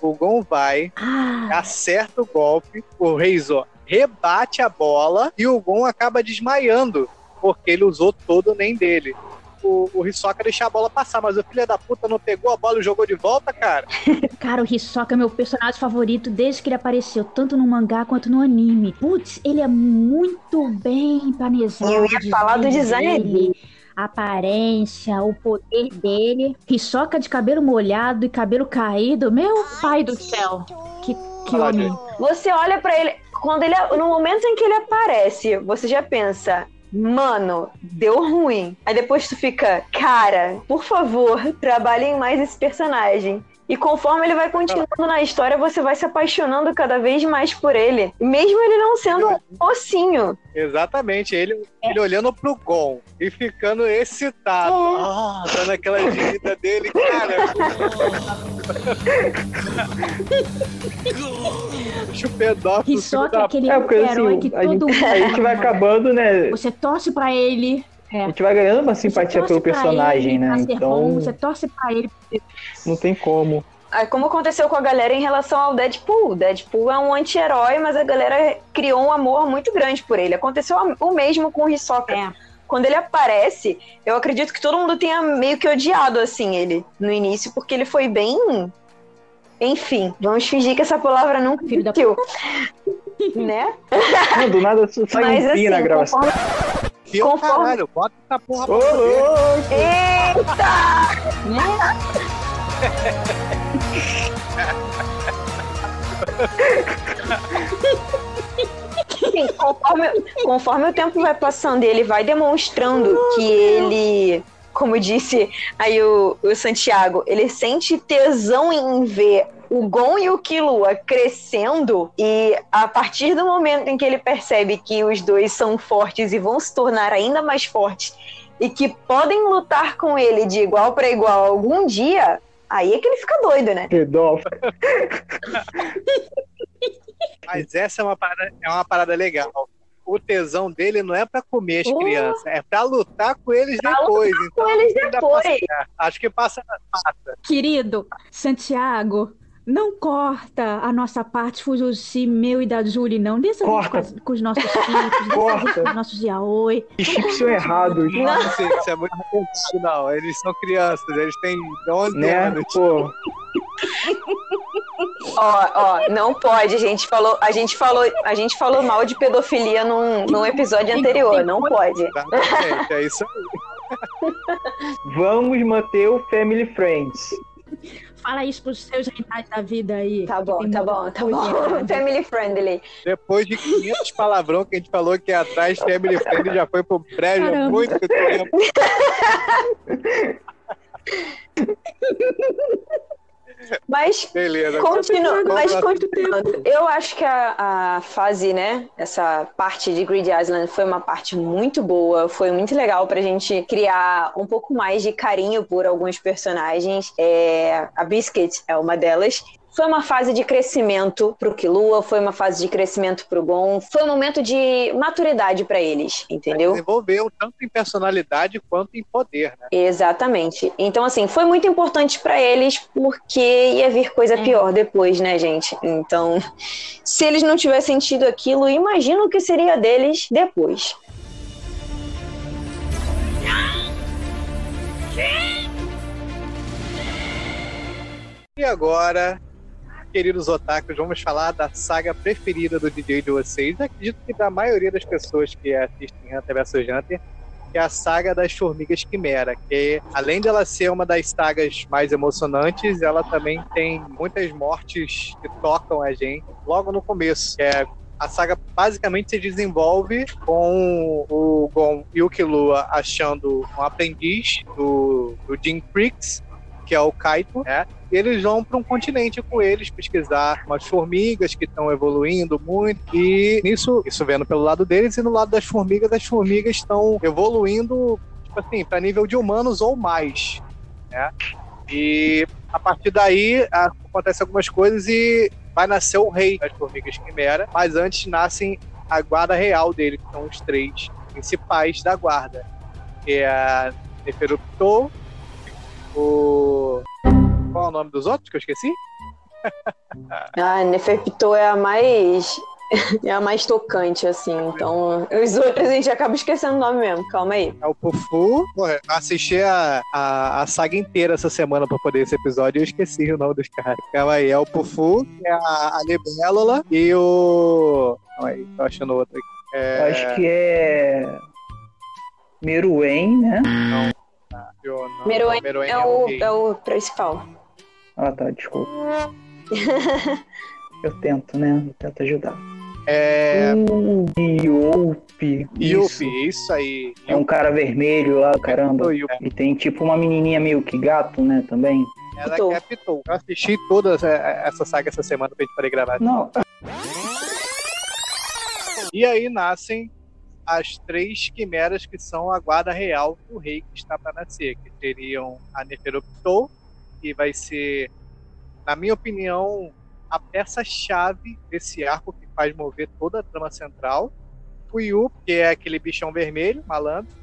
Speaker 2: o Gon vai,
Speaker 5: Ah,
Speaker 2: acerta o golpe, o Reizor rebate a bola e o Gon acaba desmaiando, porque ele usou todo o nem dele. O, o Hisoka deixa a bola passar, mas o filho da puta não pegou a bola e jogou de volta, cara.
Speaker 5: cara, o Hisoka é meu personagem favorito desde que ele apareceu, tanto no mangá quanto no anime. Putz, ele é muito bem planejado.
Speaker 3: Eu ia falar do design dele.
Speaker 5: A aparência, o poder dele. Hisoka de cabelo molhado e cabelo caído. Meu pai do céu. Que, que homem.
Speaker 3: Você olha pra ele, quando ele no momento em que ele aparece, você já pensa, mano, deu ruim. Aí depois tu fica, cara, por favor, trabalhem mais esse personagem. E conforme ele vai continuando na história, você vai se apaixonando cada vez mais por ele. Mesmo ele não sendo um mocinho.
Speaker 2: Exatamente, ele, ele olhando pro Gon e ficando excitado. Ah, dando aquela gemida dele, cara. Bicho pedófilo, filho
Speaker 5: Hisoka é
Speaker 2: da
Speaker 5: aquele
Speaker 4: É, porque
Speaker 5: herói
Speaker 4: assim,
Speaker 5: que
Speaker 4: a
Speaker 5: todo
Speaker 4: gente, a gente vai
Speaker 5: mundo-
Speaker 4: acabando, né?
Speaker 5: Você torce pra ele.
Speaker 4: A gente vai ganhando uma simpatia pelo personagem,
Speaker 5: ele
Speaker 4: né? Então
Speaker 5: bom, você torce pra ele.
Speaker 4: não tem como.
Speaker 3: Ah, Como aconteceu com a galera em relação ao Deadpool. O Deadpool é um anti-herói, mas a galera criou um amor muito grande por ele. Aconteceu o mesmo com o Hisoka.
Speaker 5: É.
Speaker 3: Quando ele aparece, eu acredito que todo mundo tenha meio que odiado, assim, ele no início, porque ele foi bem... Enfim, vamos fingir que essa palavra
Speaker 5: da
Speaker 3: existiu. né?
Speaker 4: Não, do nada só sai
Speaker 3: Mas
Speaker 4: um pi na
Speaker 3: assim,
Speaker 4: gravação.
Speaker 3: conforme...
Speaker 2: Fio,
Speaker 3: Conforme-
Speaker 2: caralho, bota essa porra pra
Speaker 4: Ô, louco!
Speaker 3: Eita! Sim, conforme, conforme o tempo vai passando e ele vai demonstrando que ele, como disse aí o, o Santiago, ele sente tesão em ver o Gon e o Killua crescendo e a partir do momento em que ele percebe que os dois são fortes e vão se tornar ainda mais fortes e que podem lutar com ele de igual para igual algum dia, aí é que ele fica doido, né?
Speaker 4: Pedófilo.
Speaker 2: Mas essa é uma parada, é uma parada legal. O tesão dele não é pra comer as
Speaker 5: Oh.
Speaker 2: crianças, é pra lutar com eles depois. Então,
Speaker 3: Com eles depois.
Speaker 2: acho que passa passa.
Speaker 5: Querido Santiago, não corta a nossa parte Fujoshi, meu e da Julie, não. Deixa
Speaker 4: Corta.
Speaker 5: com, com os nossos
Speaker 4: Corta.
Speaker 5: com os nossos yaoi.
Speaker 4: Que chips são errados,
Speaker 2: Não, assim, isso é muito não. Eles são crianças, eles têm 11
Speaker 4: né?
Speaker 2: anos.
Speaker 4: Pô,
Speaker 3: Ó, ó, não pode. A gente falou, a gente falou, a gente falou mal de pedofilia num, num episódio anterior. Não pode.
Speaker 2: Exatamente, é isso aí.
Speaker 4: vamos manter o Family Friends.
Speaker 5: Fala isso pros seus rentais da vida aí.
Speaker 3: Tá bom,
Speaker 5: Tem
Speaker 3: tá bom, tá bom. Family friendly.
Speaker 2: Depois de 500 palavrão que a gente falou que atrás Family Friend já foi pro prédio há muito tempo.
Speaker 3: Mas
Speaker 2: Beleza.
Speaker 3: Continua, mas continuando. Eu acho que a, a fase, né? Essa parte de Grid Island foi uma parte muito boa. Foi muito legal pra gente criar um pouco mais de carinho por alguns personagens. É, a Biscuit é uma delas. Foi uma fase de crescimento pro Killua, foi uma fase de crescimento pro Gon, foi um momento de maturidade pra eles, entendeu?
Speaker 2: Desenvolveu tanto em personalidade quanto em poder, né?
Speaker 3: Exatamente. Então, assim, foi muito importante pra eles porque ia vir coisa
Speaker 5: É.
Speaker 3: pior depois, né, gente? Então, se eles não tivessem tido aquilo, imagina o que seria deles depois.
Speaker 2: E agora, queridos otakus, vamos falar da saga preferida do DJ de vocês. Acredito que da maioria das pessoas que assistem Hunter vs Hunter, que é a saga das Formigas Quimera, que além de ela ser uma das sagas mais emocionantes, ela também tem muitas mortes que tocam a gente logo no começo, é a saga basicamente se desenvolve com o Gon e o Killua achando um aprendiz do, do Jim Creeks que é o Kaito, né? Eles vão para um continente com eles pesquisar umas formigas que estão evoluindo muito. E nisso, isso vendo pelo lado deles, e no lado das formigas, as formigas estão evoluindo, tipo assim, para nível de humanos ou mais. Né? E a partir daí acontecem algumas coisas e vai nascer o rei das formigas quimera, mas antes nascem a guarda real dele, que são os três principais da guarda. Que é a Neferupto, o o nome dos outros que eu esqueci?
Speaker 3: ah, Neferpitou é a mais. É a mais tocante, assim. Então, os outros a gente acaba esquecendo o nome mesmo. Calma aí.
Speaker 2: É o Pufu. Porra, assisti a, a, a, saga inteira essa semana pra poder esse episódio e eu esqueci o nome dos caras. Calma aí. É o Pufu, é a, a Libélula e o. Calma aí, tô achando outro aqui.
Speaker 4: É... Acho que é. Meruem, né?
Speaker 2: Não.
Speaker 3: Meruem, Meruem é, é, o, é o principal.
Speaker 4: Ah, tá, desculpa. eu tento, né? Eu tento ajudar.
Speaker 2: É.
Speaker 4: Uh, Yupi.
Speaker 2: Yupi, isso aí.
Speaker 4: É um cara vermelho lá, caramba. E tem tipo uma menininha meio que gato, né, também.
Speaker 2: Ela Pitou. captou. Eu assisti toda essa saga essa semana pra gente poder gravar.
Speaker 4: Não.
Speaker 2: E aí nascem as três quimeras que são a guarda real do rei que está para nascer, que seriam a Neferoptou, que vai ser, na minha opinião, a peça-chave desse arco que faz mover toda a trama central. O Yu, que é aquele bichão vermelho, malandro,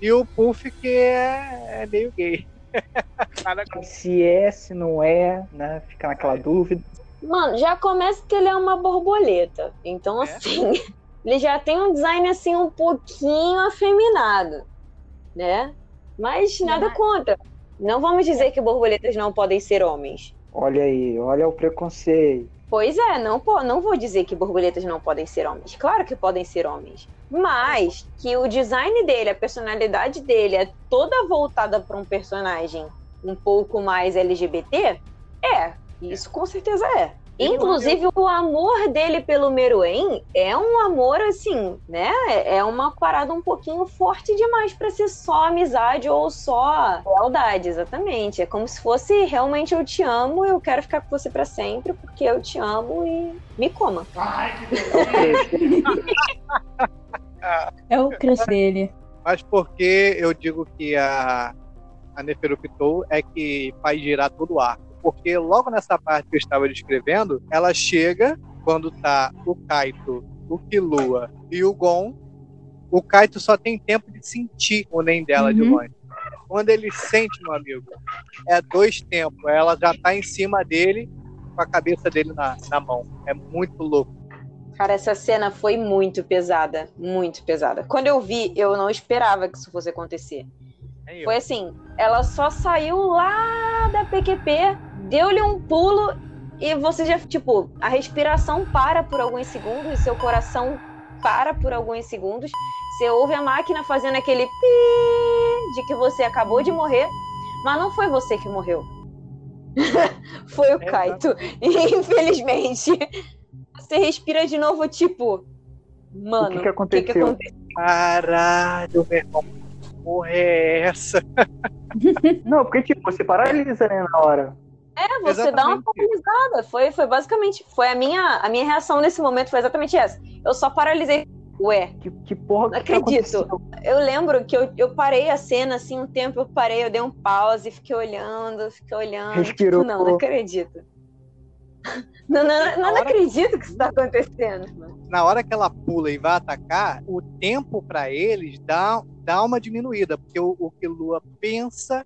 Speaker 2: e o Puff, que é, é meio gay.
Speaker 4: se é, se não é, né? Fica naquela dúvida.
Speaker 3: Mano, já começa que ele é uma borboleta. Então, é? assim, ele já tem um design assim um pouquinho afeminado, né? Mas nada contra. Não vamos dizer que borboletas não podem ser homens.
Speaker 4: Olha aí, olha o preconceito.
Speaker 3: Pois é, não, não vou dizer que borboletas não podem ser homens. Claro que podem ser homens. Mas que o design dele, a personalidade dele é toda voltada para um personagem um pouco mais LGBT, é. Isso com certeza é. Inclusive, o amor dele pelo Meruem é um amor assim, né? É uma parada um pouquinho forte demais para ser só amizade ou só lealdade, exatamente. É como se fosse realmente eu te amo, eu quero ficar com você para sempre, porque eu te amo e me coma.
Speaker 5: é o crush dele.
Speaker 2: Mas porque eu digo que a, a Neferupitou é que faz girar todo o arco porque logo nessa parte que eu estava descrevendo, ela chega quando tá o Kaito, o Killua e o Gon. O Kaito só tem tempo de sentir o nem dela uhum. de longe. Quando ele sente, meu amigo, é dois tempos. Ela já tá em cima dele, com a cabeça dele na, na mão. É muito louco.
Speaker 3: Cara, essa cena foi muito pesada. Muito pesada. Quando eu vi, eu não esperava que isso fosse acontecer. Foi assim, ela só saiu lá da PQP deu-lhe um pulo e você já, tipo, a respiração para por alguns segundos, e seu coração para por alguns segundos. Você ouve a máquina fazendo aquele pi de que você acabou de morrer, mas não foi você que morreu. foi o é, Kaito. Infelizmente. Você respira de novo, tipo. Mano, o
Speaker 4: que, que aconteceu? Que que aconteceu?
Speaker 2: Caralho, meu irmão. Porra é essa?
Speaker 4: não, porque, tipo, você paralisa, né, na hora.
Speaker 3: É, você exatamente. dá uma paralisada. Foi, foi basicamente, foi a minha, a minha reação nesse momento foi exatamente essa. Eu só paralisei. Ué,
Speaker 4: que, que porra
Speaker 3: não acredito. eu lembro que eu, eu parei a cena assim um tempo, eu parei, eu dei um pause, fiquei olhando, fiquei olhando.
Speaker 4: Respirou.
Speaker 3: Tipo, não, não acredito. Não, não, não, não acredito que, que isso está acontecendo.
Speaker 2: Na hora que ela pula e vai atacar, o tempo para eles dá, dá uma diminuída, porque o, o que Lua pensa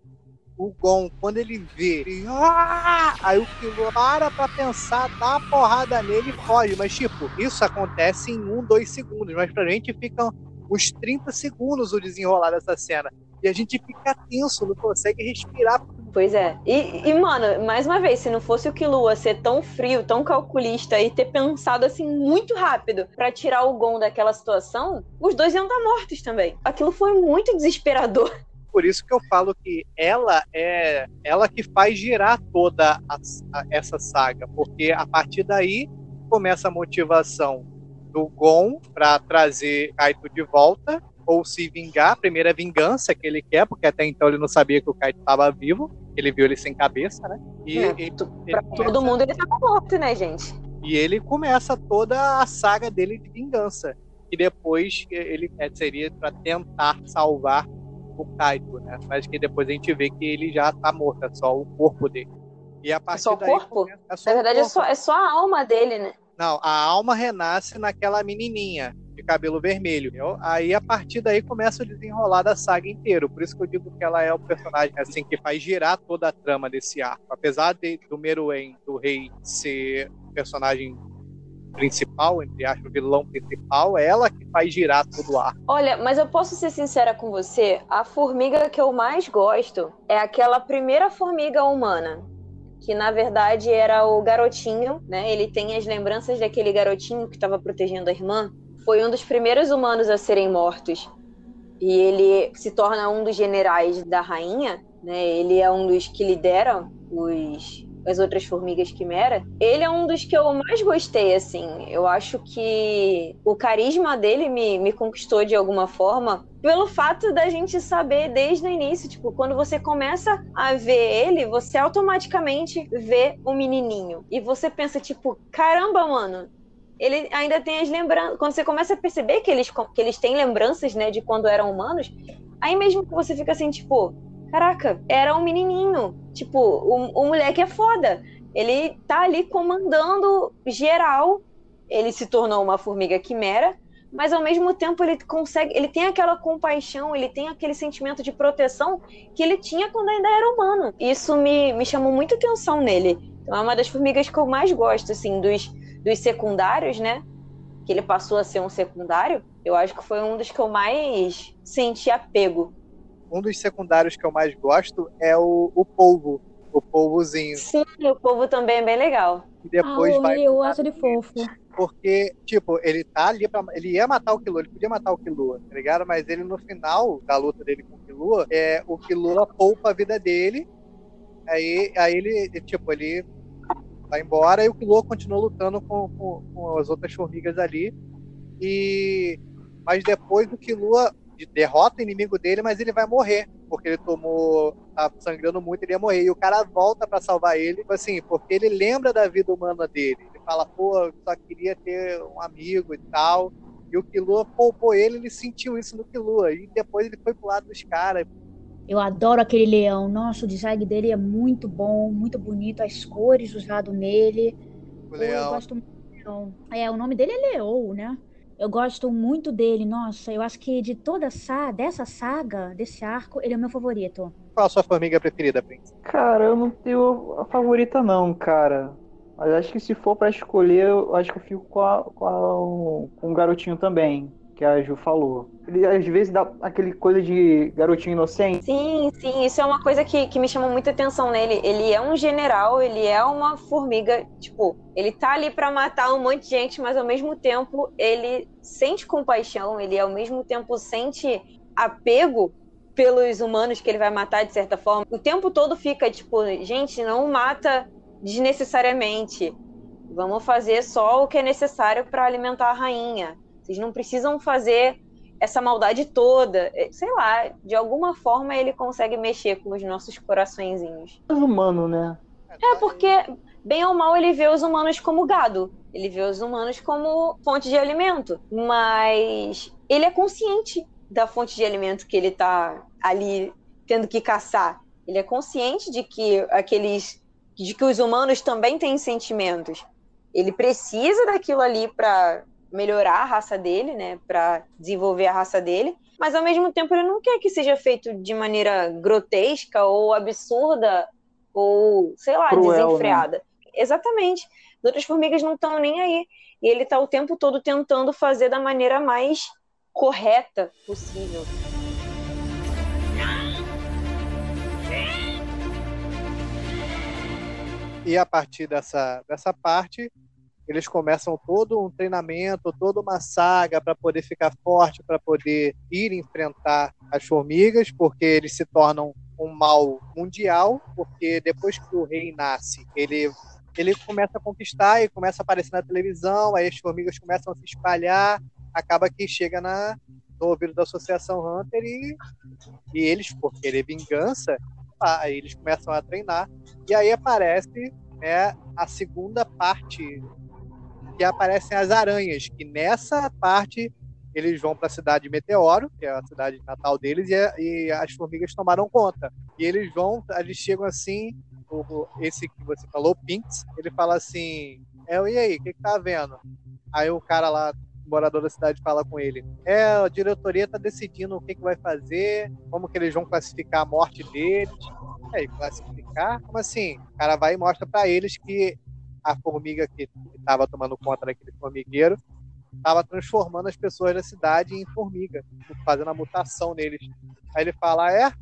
Speaker 2: o Gon, quando ele vê, ele, ah! aí o Killua para pra pensar, dá uma porrada nele e foge. Mas, tipo, isso acontece em um, dois segundos. Mas pra gente fica uns 30 segundos o desenrolar dessa cena. E a gente fica tenso, não consegue respirar.
Speaker 3: Pois é. E, e, mano, mais uma vez, se não fosse o Killua ser tão frio, tão calculista e ter pensado assim muito rápido para tirar o Gon daquela situação, os dois iam estar mortos também. Aquilo foi muito desesperador
Speaker 2: por isso que eu falo que ela é ela que faz girar toda a, a, essa saga, porque a partir daí começa a motivação do Gon para trazer Kaito de volta, ou se vingar. Primeiro é vingança que ele quer, porque até então ele não sabia que o Kaito estava vivo. Ele viu ele sem cabeça, né?
Speaker 3: E é, pra ele todo mundo ele tava morto, né, gente?
Speaker 2: E ele começa toda a saga dele de vingança. E depois ele é, seria para tentar salvar o Kaito, né? Mas que depois a gente vê que ele já tá morto, é só o corpo dele.
Speaker 3: E a é partir é só o corpo? É só Na verdade, é só, é só a alma dele, né?
Speaker 2: Não, a alma renasce naquela menininha de cabelo vermelho. Entendeu? Aí a partir daí começa o desenrolar da saga inteiro. Por isso que eu digo que ela é o personagem assim que faz girar toda a trama desse arco. Apesar de, do Meruem, do rei, ser personagem principal, entre aspas, o vilão principal, é ela que faz girar todo o arco.
Speaker 3: Olha, mas eu posso ser sincera com você, a formiga que eu mais gosto é aquela primeira formiga humana que na verdade era o garotinho, né? Ele tem as lembranças daquele garotinho que estava protegendo a irmã. Foi um dos primeiros humanos a serem mortos. E ele se torna um dos generais da rainha, né? Ele é um dos que lidera os as outras formigas quimera, ele é um dos que eu mais gostei, assim. Eu acho que o carisma dele me, me conquistou de alguma forma, pelo fato da gente saber desde o início, tipo, quando você começa a ver ele, você automaticamente vê o menininho. E você pensa, tipo, caramba, mano, ele ainda tem as lembranças. Quando você começa a perceber que eles, que eles têm lembranças, né, de quando eram humanos, aí mesmo que você fica assim, tipo, caraca, era um menininho. Tipo, o, o moleque é foda. Ele tá ali comandando geral. Ele se tornou uma formiga quimera, mas ao mesmo tempo ele consegue, ele tem aquela compaixão, ele tem aquele sentimento de proteção que ele tinha quando ainda era humano. Isso me, me chamou muita atenção nele. Então é uma das formigas que eu mais gosto, assim, dos, dos secundários, né? Que ele passou a ser um secundário. Eu acho que foi um dos que eu mais senti apego
Speaker 2: um dos secundários que eu mais gosto é o, o polvo. O polvozinho.
Speaker 3: Sim, o polvo também é bem legal.
Speaker 5: E depois ah, vai. Eu acho ele fofo.
Speaker 2: Porque, tipo, ele tá ali pra. Ele ia matar o Killua, ele podia matar o Killua, tá ligado? Mas ele, no final da luta dele com o Killua, é, o Killua poupa a vida dele. Aí, aí ele, tipo, ele vai embora e o Killua continua lutando com, com, com as outras formigas ali. E. Mas depois o Killua derrota o inimigo dele, mas ele vai morrer, porque ele tomou, tá sangrando muito, ele ia morrer. E o cara volta para salvar ele, tipo assim, porque ele lembra da vida humana dele. Ele fala, pô, eu só queria ter um amigo e tal. E o Killua poupou ele, ele sentiu isso no Killua. E depois ele foi pro lado dos caras.
Speaker 5: Eu adoro aquele leão. Nossa, o design dele é muito bom, muito bonito. As cores usadas nele. O leão. Eu gosto muito do leão. É, o nome dele é Leou, né? Eu gosto muito dele, nossa, eu acho que de toda essa, dessa saga, desse arco, ele é o meu favorito.
Speaker 2: Qual a sua formiga preferida, Prince?
Speaker 4: Cara, eu não tenho a favorita não, cara. Mas acho que se for para escolher, eu acho que eu fico com, a, com, a, com o garotinho também que a Ju falou. Ele às vezes dá aquele coisa de garotinho inocente.
Speaker 3: Sim, sim, isso é uma coisa que, que me chama muita atenção nele. Ele é um general, ele é uma formiga, tipo, ele tá ali para matar um monte de gente, mas ao mesmo tempo ele sente compaixão, ele ao mesmo tempo sente apego pelos humanos que ele vai matar de certa forma. O tempo todo fica tipo, gente, não mata desnecessariamente. Vamos fazer só o que é necessário para alimentar a rainha. Vocês não precisam fazer essa maldade toda. É, sei lá, de alguma forma ele consegue mexer com os nossos coraçõezinhos.
Speaker 4: É humano, né?
Speaker 3: É, porque, bem ou mal, ele vê os humanos como gado. Ele vê os humanos como fonte de alimento. Mas ele é consciente da fonte de alimento que ele tá ali tendo que caçar. Ele é consciente de que aqueles. de que os humanos também têm sentimentos. Ele precisa daquilo ali para melhorar a raça dele, né, para desenvolver a raça dele, mas ao mesmo tempo ele não quer que seja feito de maneira grotesca ou absurda ou, sei lá, Cruel, né? desenfreada. Né? Exatamente. As outras formigas não estão nem aí. E ele está o tempo todo tentando fazer da maneira mais correta possível.
Speaker 2: E a partir dessa, dessa parte, eles começam todo um treinamento, toda uma saga para poder ficar forte, para poder ir enfrentar as formigas, porque eles se tornam um mal mundial, porque depois que o rei nasce, ele ele começa a conquistar e começa a aparecer na televisão, aí as formigas começam a se espalhar, acaba que chega na no ouvido da Associação Hunter e, e eles, por querer vingança, aí eles começam a treinar. E aí aparece né, a segunda parte, que aparecem as aranhas, que nessa parte eles vão para a cidade de Meteoro, que é a cidade natal deles, e, e, as formigas tomaram conta. E eles vão, eles chegam assim, o, esse que você falou, Pinks, ele fala assim, é, e aí, o que, que tá vendo? Aí o cara lá, morador da cidade, fala com ele, é, a diretoria tá decidindo o que, que vai fazer, como que eles vão classificar a morte deles. Aí, classificar? Como assim? O cara vai e mostra para eles que a formiga que estava tomando conta daquele formigueiro estava transformando as pessoas da cidade em formiga, fazendo a mutação neles. Aí ele fala: ah, é,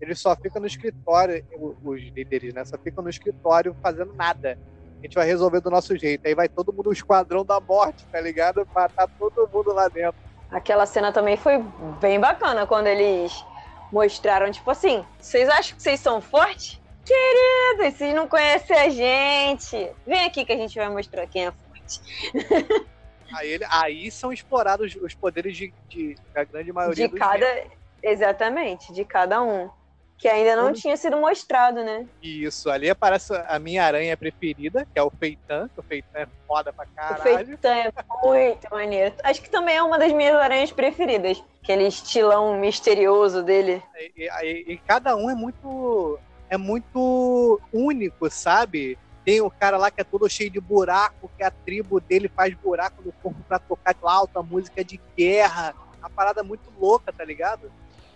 Speaker 2: eles só ficam no escritório, os líderes, né? Só ficam no escritório fazendo nada. A gente vai resolver do nosso jeito. Aí vai todo mundo, o esquadrão da morte, tá ligado? Matar todo mundo lá dentro.
Speaker 3: Aquela cena também foi bem bacana quando eles mostraram, tipo assim, vocês acham que vocês são fortes? Queridos, vocês não conhecem a gente. Vem aqui que a gente vai mostrar quem é forte.
Speaker 2: Aí, ele, aí são explorados os poderes de, de da grande maioria
Speaker 3: de cada membros. Exatamente, de cada um. Que ainda não tinha sido mostrado, né?
Speaker 2: Isso, ali aparece a minha aranha preferida, que é o Feitan, que o Feitan é foda pra caralho. O
Speaker 3: Feitan é muito maneiro. Acho que também é uma das minhas aranhas preferidas. Aquele estilão misterioso dele.
Speaker 2: E, e, e cada um é muito. É muito único, sabe? Tem o cara lá que é todo cheio de buraco, que a tribo dele faz buraco no corpo pra tocar alta música de guerra. Uma parada muito louca, tá ligado?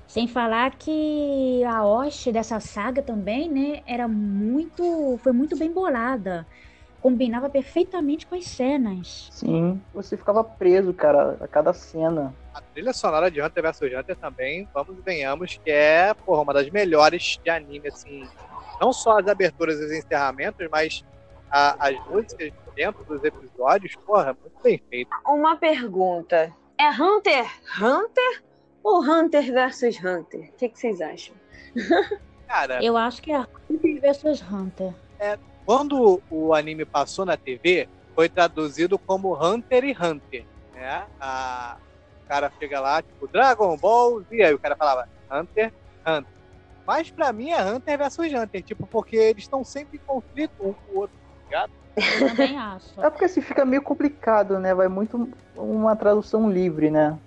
Speaker 5: Sem falar que a hoste dessa saga também, né, era muito. foi muito bem bolada. Combinava perfeitamente com as cenas.
Speaker 4: Sim, você ficava preso, cara, a cada cena.
Speaker 2: A trilha sonora de Hunter vs Hunter também, vamos e venhamos, que é, porra, uma das melhores de anime, assim, não só as aberturas e os encerramentos, mas a, as músicas dentro dos episódios, porra, muito bem feito.
Speaker 3: Uma pergunta. É Hunter Hunter ou Hunter versus Hunter? O que, que vocês acham?
Speaker 2: Cara,
Speaker 5: eu acho que é Hunter versus Hunter.
Speaker 2: É, quando o anime passou na TV, foi traduzido como Hunter e Hunter. Né? A, cara chega lá, tipo, Dragon Ball, e aí o cara falava Hunter, Hunter. Mas pra mim é Hunter versus Hunter, tipo, porque eles estão sempre em conflito um com o outro, tá ligado?
Speaker 5: Eu também acho.
Speaker 4: É porque assim fica meio complicado, né? Vai muito uma tradução livre, né?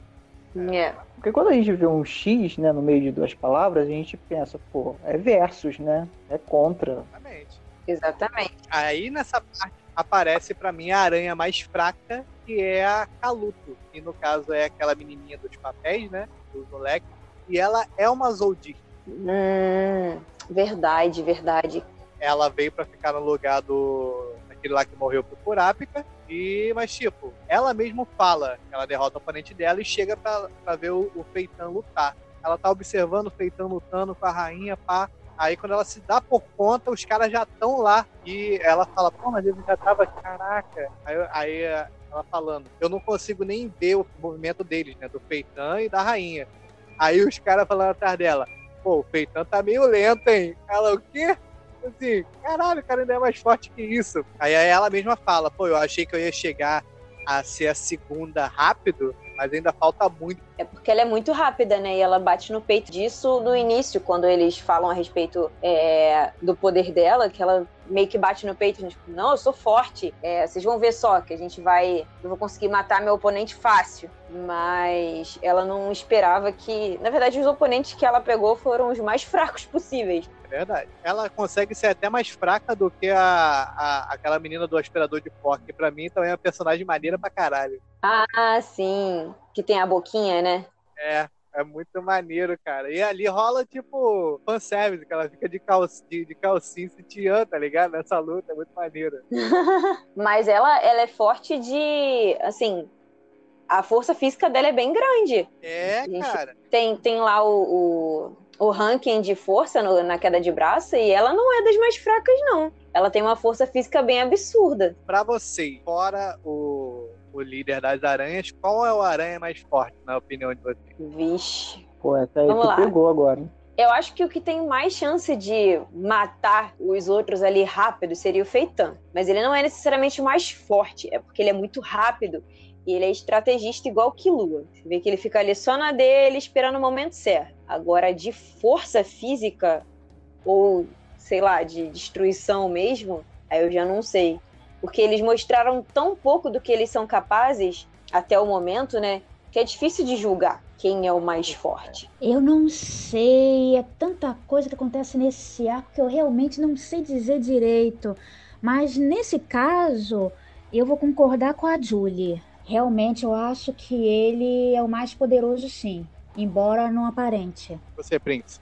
Speaker 3: É.
Speaker 4: Porque quando a gente vê um X, né, no meio de duas palavras, a gente pensa, pô, é versus, né? É contra.
Speaker 2: Exatamente.
Speaker 3: Exatamente.
Speaker 2: Aí nessa parte aparece para mim a aranha mais fraca, que é a Caluto, que no caso é aquela menininha dos papéis, né? Dos moleques. E ela é uma Zoldyck.
Speaker 3: Hum, verdade, verdade.
Speaker 2: Ela veio para ficar no lugar do aquele lá que morreu pro Kurapika. E, mas, tipo, ela mesma fala ela derrota o oponente dela e chega pra, pra ver o, o Feitan lutar. Ela tá observando o Feitan lutando com a rainha, pá. Aí quando ela se dá por conta, os caras já estão lá. E ela fala, pô, mas ele já tava, caraca. Aí, aí ela falando, eu não consigo nem ver o movimento deles, né? Do Feitan e da rainha. Aí os caras falando atrás dela, pô, o Feitan tá meio lento, hein? Ela, o quê? Assim, caralho, o cara ainda é mais forte que isso. Aí ela mesma fala, pô, eu achei que eu ia chegar a ser a segunda rápido, mas ainda falta muito.
Speaker 3: É porque ela é muito rápida, né? E ela bate no peito disso no início, quando eles falam a respeito é, do poder dela, que ela meio que bate no peito, tipo, não, eu sou forte. É, vocês vão ver só que a gente vai. Eu vou conseguir matar meu oponente fácil. Mas ela não esperava que. Na verdade, os oponentes que ela pegou foram os mais fracos possíveis.
Speaker 2: Verdade. Ela consegue ser até mais fraca do que a, a aquela menina do aspirador de pó, que pra mim também é uma personagem maneira pra caralho.
Speaker 3: Ah, sim. Que tem a boquinha, né?
Speaker 2: É, é muito maneiro, cara. E ali rola, tipo, fanservice, que ela fica de, cal... de, de calcinha sutiã, tá ligado? Nessa luta, é muito maneiro.
Speaker 3: Mas ela, ela é forte de, assim, a força física dela é bem grande.
Speaker 2: É, cara.
Speaker 3: Tem, tem lá o, o, o ranking de força no, na queda de braço e ela não é das mais fracas, não. Ela tem uma força física bem absurda.
Speaker 2: Pra você, fora o, o líder das aranhas, qual é o aranha mais forte, na opinião de você?
Speaker 3: Vixe.
Speaker 4: Pô, essa aí Vamos lá. pegou agora, hein?
Speaker 3: Eu acho que o que tem mais chance de matar os outros ali rápido seria o Feitan. Mas ele não é necessariamente o mais forte, é porque ele é muito rápido E ele é estrategista igual que Lua. Você vê que ele fica ali só na dele, esperando o momento certo. Agora, de força física, ou sei lá, de destruição mesmo, aí eu já não sei. Porque eles mostraram tão pouco do que eles são capazes até o momento, né? Que é difícil de julgar quem é o mais forte.
Speaker 5: Eu não sei, é tanta coisa que acontece nesse arco que eu realmente não sei dizer direito. Mas nesse caso, eu vou concordar com a Julie. Realmente eu acho que ele é o mais poderoso sim, embora não aparente.
Speaker 2: Você, Prince.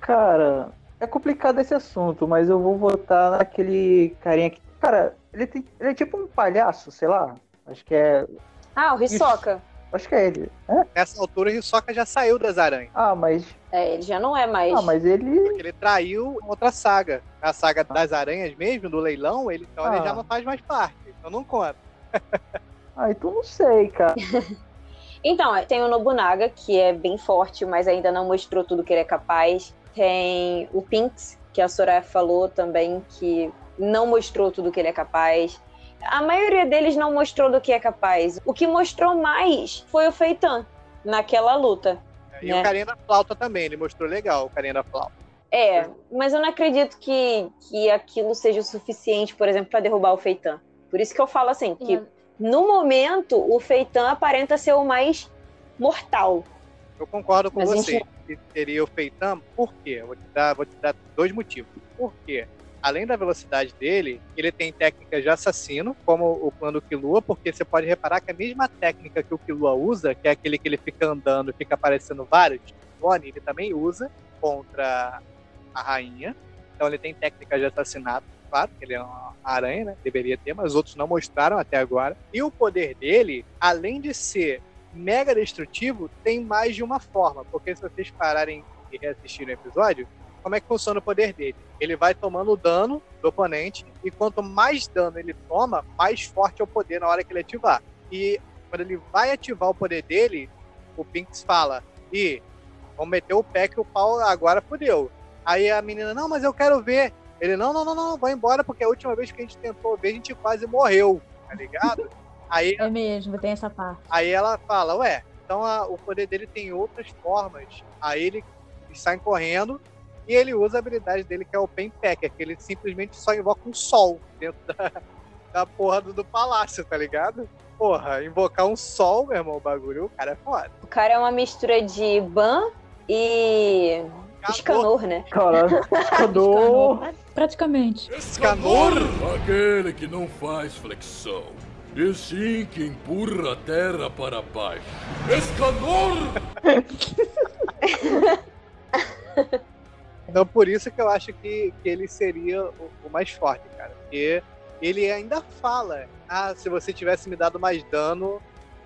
Speaker 4: Cara, é complicado esse assunto, mas eu vou votar naquele carinha que. Cara, ele, tem, ele é tipo um palhaço, sei lá. Acho que é.
Speaker 3: Ah, o Hisoka.
Speaker 4: Acho que é ele. É?
Speaker 2: Nessa altura, o Hisoka já saiu das aranhas.
Speaker 4: Ah, mas.
Speaker 3: É, ele já não é mais.
Speaker 4: Ah, mas ele.
Speaker 2: Porque ele traiu outra saga. A saga das aranhas mesmo, do leilão, ele, então ele
Speaker 4: Ah.
Speaker 2: já não faz mais parte. Então não conta.
Speaker 4: Ah, então não sei, cara.
Speaker 3: Então, é, tem o Nobunaga, que é bem forte, mas ainda não mostrou tudo que ele é capaz. Tem o Pinks, que a Soraya falou também, que não mostrou tudo que ele é capaz. A maioria deles não mostrou do que é capaz. O que mostrou mais foi o Feitan, naquela luta.
Speaker 2: E
Speaker 3: Né?
Speaker 2: o carinha da flauta também, ele mostrou legal, o carinha da flauta.
Speaker 3: É, mas eu não acredito que, que aquilo seja o suficiente, por exemplo, para derrubar o Feitan. Por isso que eu falo assim, que no momento o Feitan aparenta ser o mais mortal.
Speaker 2: Eu concordo com
Speaker 3: Mas
Speaker 2: você.
Speaker 3: gente-
Speaker 2: seria o Feitan, por quê? Vou te, dar, vou te dar dois motivos. Por quê? Além da velocidade dele, ele tem técnicas de assassino, como o plano do Killua, porque você pode reparar que a mesma técnica que o Killua usa, que é aquele que ele fica andando e fica aparecendo vários clones, ele também usa contra a rainha. Então ele tem técnicas de assassinato, claro, que ele é uma aranha, né? Deveria ter, mas os outros não mostraram até agora. E o poder dele, além de ser mega destrutivo, tem mais de uma forma. Porque se vocês pararem e reassistirem o episódio, como é que funciona o poder dele? Ele vai tomando dano do oponente, e quanto mais dano ele toma, mais forte é o poder na hora que ele ativar. E quando ele vai ativar o poder dele, o Pinks fala: Ih, vamos meter o pé que o pau agora fodeu. Aí a menina, não, mas eu quero ver. Ele, não, não, não, não, vai embora, porque a última vez que a gente tentou ver, a gente quase morreu, tá ligado? Aí
Speaker 5: É mesmo, tem essa parte.
Speaker 2: Aí ela fala, ué, então a- o poder dele tem outras formas. Aí ele sai correndo e ele usa a habilidade dele, que é o Pen Packer, que ele simplesmente só invoca um sol dentro da, da porra do, do palácio, tá ligado? Porra, invocar um sol, meu irmão, o bagulho, o cara é foda.
Speaker 3: O cara é uma mistura de Ban e Escanor, né?
Speaker 4: Caralho, Escanor.
Speaker 5: Praticamente.
Speaker 2: Escanor?
Speaker 8: Aquele que não faz flexão. E sim que empurra a terra para baixo. Escanor!
Speaker 2: Então por isso que eu acho que, que ele seria o, o mais forte, cara. Porque ele ainda fala, ah, se você tivesse me dado mais dano,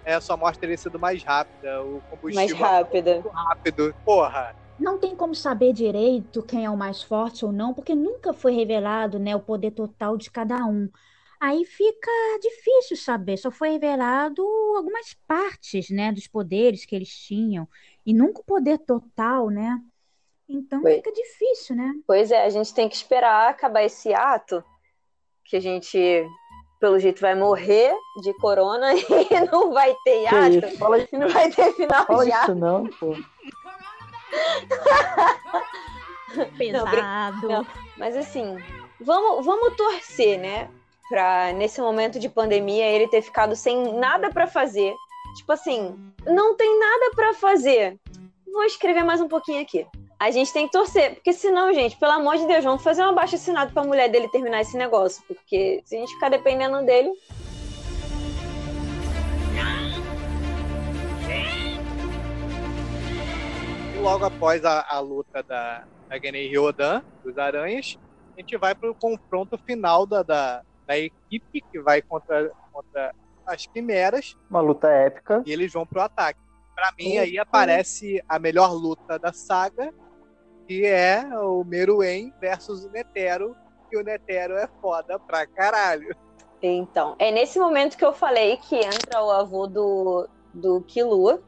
Speaker 2: é, sua morte teria sido mais rápida, o combustível
Speaker 3: Mais rápida.
Speaker 2: muito rápido. Porra,
Speaker 5: Não tem como saber direito quem é o mais forte ou não, porque nunca foi revelado, né, o poder total de cada um. Aí fica difícil saber, só foi revelado algumas partes, né, dos poderes que eles tinham, e nunca o poder total, né? Então
Speaker 3: Foi.
Speaker 5: fica difícil, né?
Speaker 3: Pois é, a gente tem que esperar acabar esse ato, que a gente, pelo jeito, vai morrer de corona e não vai ter
Speaker 4: Que
Speaker 3: ato,
Speaker 4: isso? Fala,
Speaker 3: não vai ter final
Speaker 4: fala
Speaker 3: de
Speaker 4: isso
Speaker 3: ato.
Speaker 4: não, pô.
Speaker 5: Pesado.
Speaker 3: não. Mas assim, vamos, vamos torcer, né? Pra nesse momento de pandemia ele ter ficado sem nada pra fazer. Tipo assim, não tem nada pra fazer. Vou escrever mais um pouquinho aqui. A gente tem que torcer, porque senão, gente, pelo amor de Deus, vamos fazer um abaixo assinado pra mulher dele terminar esse negócio. Porque se a gente ficar dependendo dele.
Speaker 2: Logo após a, a luta da, da Genei Ryodan, dos Aranhas, a gente vai pro confronto final da, da, da equipe que vai contra, contra as Quimeras
Speaker 4: Uma luta épica.
Speaker 2: e eles vão pro ataque. Pra mim, aí aparece a melhor luta da saga, que é o Meruem versus o Netero, que o Netero é foda pra caralho.
Speaker 3: Então, é nesse momento que eu falei que entra o avô do, do Killua.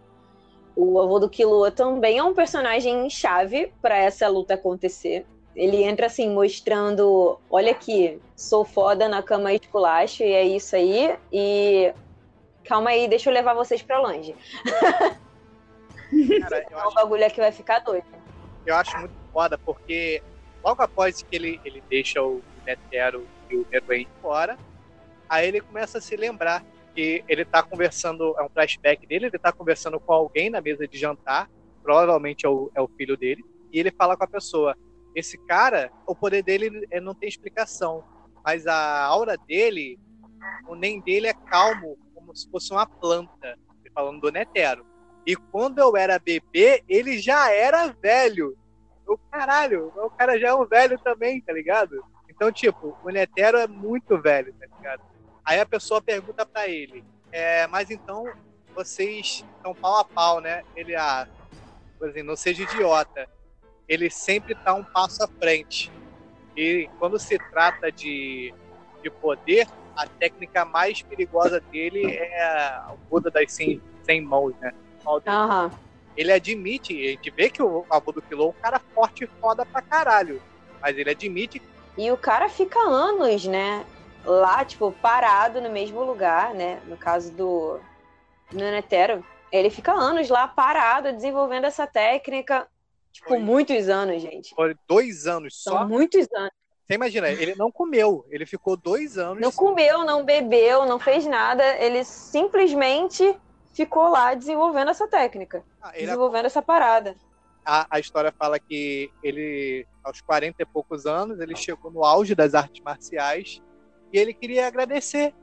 Speaker 3: O avô do Killua também é um personagem chave para essa luta acontecer. Ele entra assim, mostrando: olha aqui, sou foda na cama esculacho, e é isso aí. E Calma aí, deixa eu levar vocês pra longe.
Speaker 2: Cara, eu
Speaker 3: o
Speaker 2: acho,
Speaker 3: bagulho aqui vai ficar doido.
Speaker 2: eu acho muito foda, porque logo após que ele, ele deixa o Netero e o Meruem fora, aí ele começa a se lembrar que ele tá conversando, é um flashback dele, ele tá conversando com alguém na mesa de jantar, provavelmente é o, é o filho dele, e ele fala com a pessoa, esse cara, o poder dele é, não tem explicação, mas a aura dele, o nem dele é calmo, como se fosse uma planta, falando do Netero. E quando eu era bebê, ele já era velho. Eu, caralho, o cara já é um velho também, tá ligado? Então, tipo, o Netero é muito velho, tá ligado? Aí a pessoa pergunta pra ele, é, mas então vocês estão pau a pau, né? Ele, ah, por exemplo, não seja idiota. Ele sempre tá um passo à frente. E quando se trata de, de poder, a técnica mais perigosa dele é o Buda das 100, 100 mãos, né?
Speaker 3: Aham.
Speaker 2: Ele admite, a gente vê que o Abu do Kilo é um cara forte e foda pra caralho. Mas ele admite
Speaker 3: E o cara fica anos, né? Lá, tipo, parado no mesmo lugar, né? No caso do, do Netero. Ele fica anos lá parado, desenvolvendo essa técnica. Tipo,
Speaker 2: Foi.
Speaker 3: muitos anos, gente.
Speaker 2: por dois anos
Speaker 3: São
Speaker 2: só.
Speaker 3: muitos anos.
Speaker 2: Você imagina, ele não comeu, ele ficou dois anos.
Speaker 3: Não comeu, não bebeu, não fez nada. Ele simplesmente ficou lá desenvolvendo essa técnica.
Speaker 2: Ah,
Speaker 3: Desenvolvendo essa parada.
Speaker 2: a, a história fala que ele, aos 40 e poucos anos, ele chegou no auge das artes marciais e ele queria agradecer,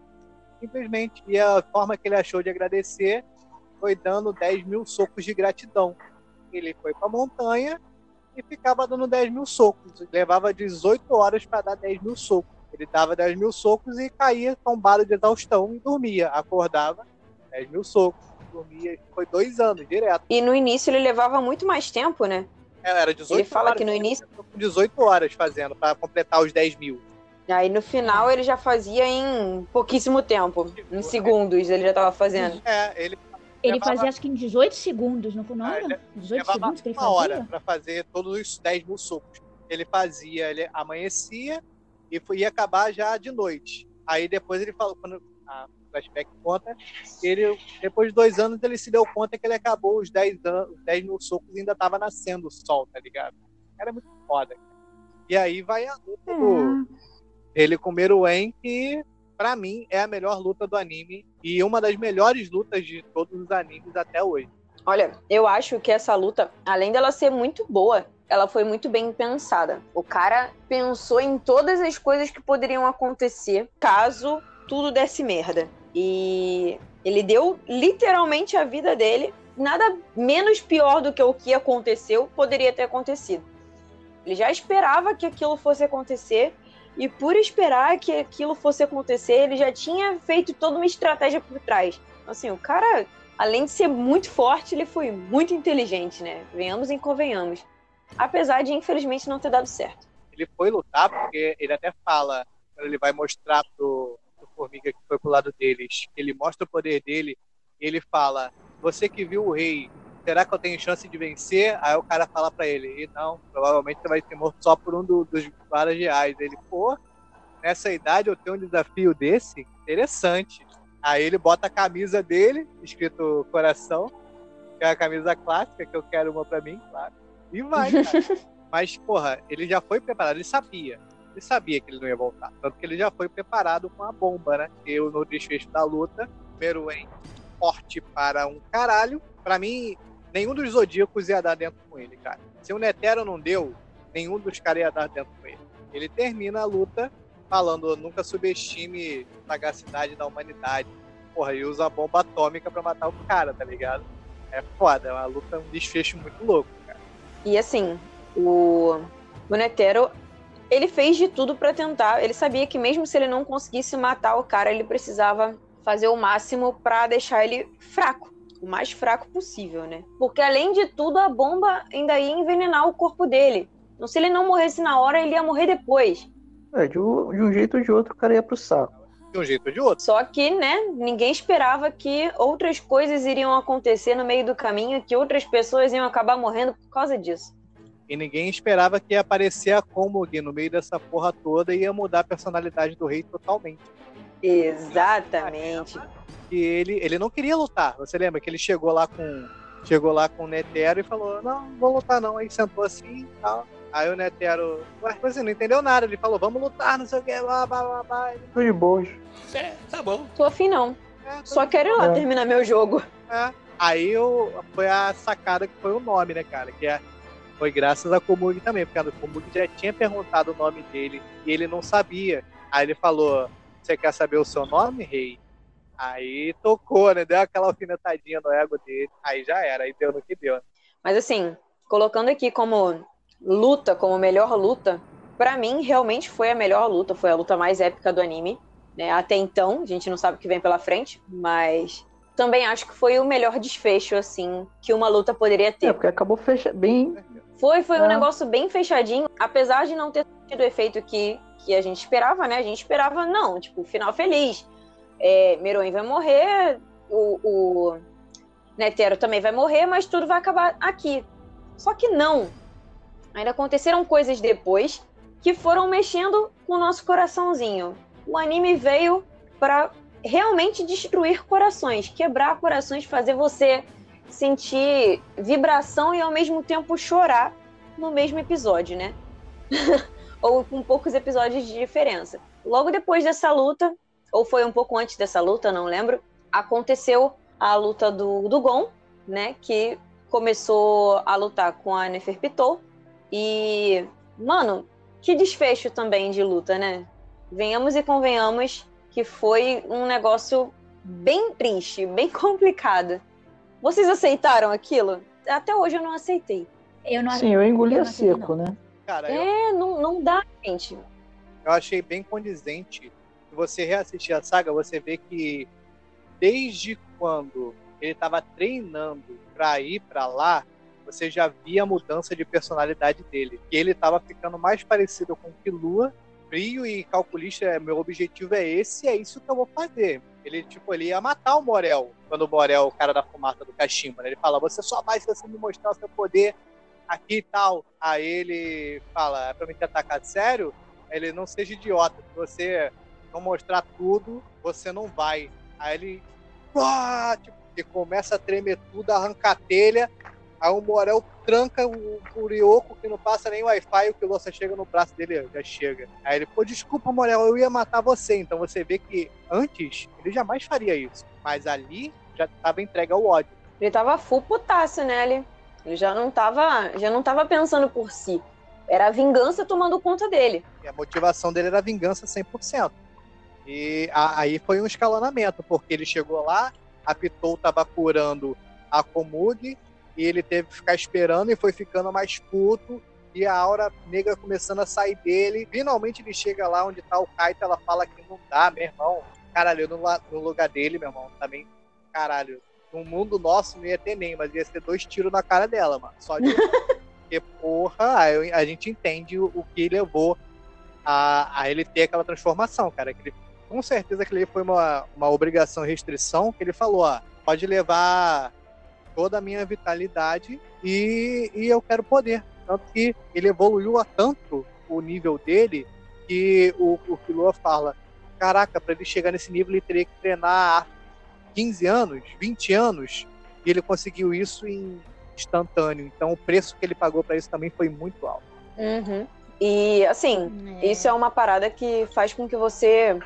Speaker 2: simplesmente. E a forma que ele achou de agradecer foi dando 10 mil socos de gratidão. Ele foi pra montanha e ficava dando 10 mil socos. Levava 18 horas para dar 10 mil socos. Ele dava 10 mil socos e caía tombado de exaustão e dormia. Acordava, 10 mil socos, dormia. Foi dois anos direto.
Speaker 3: E no início ele levava muito mais tempo, né?
Speaker 2: É, Era 18
Speaker 3: Ele fala
Speaker 2: horas,
Speaker 3: que no
Speaker 2: ele
Speaker 3: início-
Speaker 2: começou com 18 horas fazendo para completar os 10 mil.
Speaker 3: Aí no final ele já fazia em pouquíssimo tempo. Em segundos ele já tava fazendo.
Speaker 2: É, ele
Speaker 5: Ele
Speaker 2: Levava-
Speaker 5: fazia acho que em 18 segundos, não foi? Não era?
Speaker 2: ele
Speaker 5: 18
Speaker 2: levava
Speaker 5: segundos que ele
Speaker 2: uma hora
Speaker 5: fazia?
Speaker 2: para fazer todos os 10 mil socos. Ele fazia, ele amanhecia e foi, ia acabar já de noite. Aí depois ele falou, quando a flashback conta, ele, depois de dois anos ele se deu conta que ele acabou os 10, anos, os 10 mil socos e ainda tava nascendo o sol, tá ligado? Era muito foda. cara. E aí vai a luta do, ele com o Meruem, que pra mim é a melhor luta do anime e uma das melhores lutas de todos os animes até hoje.
Speaker 3: Olha, eu acho que essa luta, além dela ser muito boa, ela foi muito bem pensada. O cara pensou em todas as coisas que poderiam acontecer caso tudo desse merda. E ele deu literalmente a vida dele. Nada menos pior do que o que aconteceu poderia ter acontecido. Ele já esperava que aquilo fosse acontecer. E por esperar que aquilo fosse acontecer, ele já tinha feito toda uma estratégia por trás. Assim, o cara além de ser muito forte, ele foi muito inteligente, né? Venhamos e convenhamos. Apesar de, infelizmente, não ter dado certo.
Speaker 2: Ele foi lutar porque ele até fala, quando ele vai mostrar pro, pro Formiga que foi pro lado deles, ele mostra o poder dele ele fala: Você que viu o rei, será que eu tenho chance de vencer? Aí o cara fala pra ele: e Não, provavelmente você vai ser morto só por um do- dos vários reais. Ele, pô, nessa idade eu tenho um desafio desse? Interessante. Aí ele bota a camisa dele, escrito coração, que é a camisa clássica, que eu quero uma pra mim, claro. E vai, cara. Mas, porra, ele já foi preparado, ele sabia. Ele sabia que ele não ia voltar. Tanto que ele já foi preparado com a bomba, né? Eu, no desfecho da luta, Meruem forte para um caralho. Pra mim, nenhum dos Zodíacos ia dar dentro com ele, cara. Se o Netero não deu, nenhum dos caras ia dar dentro com ele. Ele termina a luta falando, nunca subestime a sagacidade da humanidade. Porra, e usa a bomba atômica pra matar o cara, tá ligado? É foda, é uma luta, um desfecho muito louco, cara.
Speaker 3: E assim, o, o Netero, ele fez de tudo pra tentar. Ele sabia que mesmo se ele não conseguisse matar o cara, ele precisava fazer o máximo pra deixar ele fraco. O mais fraco possível, né? Porque além de tudo, a bomba ainda ia envenenar o corpo dele. Então, se ele não morresse na hora, ele ia morrer depois.
Speaker 4: É, de um, de um jeito ou de outro o cara ia pro saco.
Speaker 2: De um jeito ou de outro.
Speaker 3: Só que, né, ninguém esperava que outras coisas iriam acontecer no meio do caminho, que outras pessoas iam acabar morrendo por causa disso.
Speaker 2: E ninguém esperava que ia aparecer a Komog no meio dessa porra toda e ia mudar a personalidade do rei totalmente.
Speaker 3: Exatamente.
Speaker 2: Que ele, ele não queria lutar. Você lembra que ele chegou lá com chegou lá com o Netero e falou: "Não, não vou lutar não". Aí sentou assim, tal. Aí o Netero, ué, assim, não entendeu nada. Ele falou: "Vamos lutar, não sei o que, blá blá blá". blá.
Speaker 4: Tô de boas.
Speaker 8: É, tá bom.
Speaker 3: Tô afim não.
Speaker 2: "É, tô
Speaker 3: Só quero ir lá
Speaker 4: É.
Speaker 3: terminar meu jogo.
Speaker 2: É. Aí eu, foi a sacada que foi o nome, né, cara? Que é, foi graças a Komug também, porque a Komug já tinha perguntado o nome dele e ele não sabia. Aí ele falou: Você quer saber o seu nome, rei? Aí tocou, né? Deu aquela alfinetadinha no ego dele. Aí já era, aí deu no que deu.
Speaker 3: Mas assim, colocando aqui como luta, como melhor luta, pra mim realmente foi a melhor luta, foi a luta mais épica do anime. Né? Até então, a gente não sabe o que vem pela frente, mas também acho que foi o melhor desfecho, assim, que uma luta poderia
Speaker 4: É,
Speaker 3: ter.
Speaker 4: porque acabou fecha... bem.
Speaker 3: Foi, foi um
Speaker 4: É.
Speaker 3: negócio bem fechadinho, apesar de não ter tido o efeito que, que a gente esperava, né? A gente esperava, não, tipo, final feliz. É, vai morrer, o, o Netero também vai morrer, mas tudo vai acabar aqui. Só que não. Ainda aconteceram coisas depois que foram mexendo com o nosso coraçãozinho. O anime veio para realmente destruir corações, quebrar corações, fazer você sentir vibração e ao mesmo tempo chorar no mesmo episódio, né? ou com poucos episódios de diferença. Logo depois dessa luta, ou foi um pouco antes dessa luta, não lembro, aconteceu a luta do, do Gon, né? Que começou a lutar com a Neferpitou. E, mano, que desfecho também de luta, né? Venhamos e convenhamos que foi um negócio bem triste, bem complicado. Vocês aceitaram aquilo? Até hoje eu não aceitei.
Speaker 5: Eu não
Speaker 4: Sim, eu engoli
Speaker 5: eu
Speaker 4: a
Speaker 5: não
Speaker 4: seco, né?
Speaker 2: Cara, eu,
Speaker 3: É, não, não dá, gente.
Speaker 2: eu achei bem condizente. Se você reassistir a saga, você vê que desde quando ele estava treinando pra ir pra lá, você já via a mudança de personalidade dele. Que ele estava ficando mais parecido com o Killua, frio e calculista. é, Meu objetivo é esse, é isso que eu vou fazer. Ele, tipo, ele ia matar o Morel. Quando o Morel, o cara da fumaça do Kashima, né? ele fala: Você só vai se você me mostrar o seu poder aqui e tal. Aí ele fala: É pra me te atacar sério? Ele não seja idiota. Se você não mostrar tudo, você não vai. Aí ele. Ah, tipo, ele começa a tremer tudo, arranca a telha. Aí o Morel tranca o Furioco, que não passa nem Wi-Fi, o que você chega no braço dele, já chega. Aí ele, pô, desculpa, Morel, eu ia matar você. Então você vê que antes ele jamais faria isso. Mas ali já estava entregue ao ódio.
Speaker 3: Ele tava full putaço, né? Ele, ele já não tava, já não tava pensando por si. Era a vingança tomando conta dele.
Speaker 2: E a motivação dele era vingança 100%. E a- aí foi um escalonamento, porque ele chegou lá, a Pitou tava curando a Komug, e ele teve que ficar esperando e foi ficando mais puto, e a aura negra começando a sair dele. Finalmente ele chega lá onde tá o Kaito, ela fala que não dá, meu irmão. Caralho, no, no lugar dele, meu irmão, também, caralho. No mundo nosso não ia ter nem, mas ia ser dois tiros na cara dela, mano. Só de. Porque, porra, a gente entende o, o que levou a, a ele ter aquela transformação, cara. Que ele, com certeza que ele foi uma, uma obrigação, restrição, que ele falou, ó, pode levar toda a minha vitalidade e, e eu quero poder. Tanto que ele evoluiu a tanto o nível dele que o, o Killua fala, caraca, para ele chegar nesse nível ele teria que treinar há 15 anos, 20 anos, e ele conseguiu isso em instantâneo. Então o preço que ele pagou para isso também foi muito alto.
Speaker 3: Uhum. E assim, isso é uma parada que faz com que você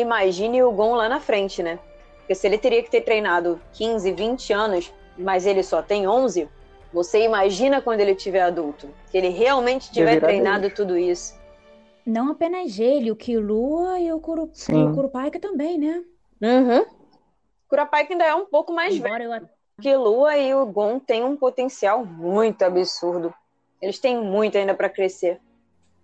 Speaker 3: imagine o Gon lá na frente, né? Porque se ele teria que ter treinado 15, 20 anos, mas ele só tem 11, você imagina quando ele tiver adulto. Que ele realmente tiver treinado
Speaker 4: Deus.
Speaker 3: tudo isso.
Speaker 5: Não apenas ele, o Killua e o, Kuru... e o Kurupaika também, né?
Speaker 3: Uhum. Kurapika ainda é um pouco mais velho
Speaker 5: Embora eu...
Speaker 3: que Lua e o Gon têm um potencial muito absurdo. Eles têm muito ainda pra crescer.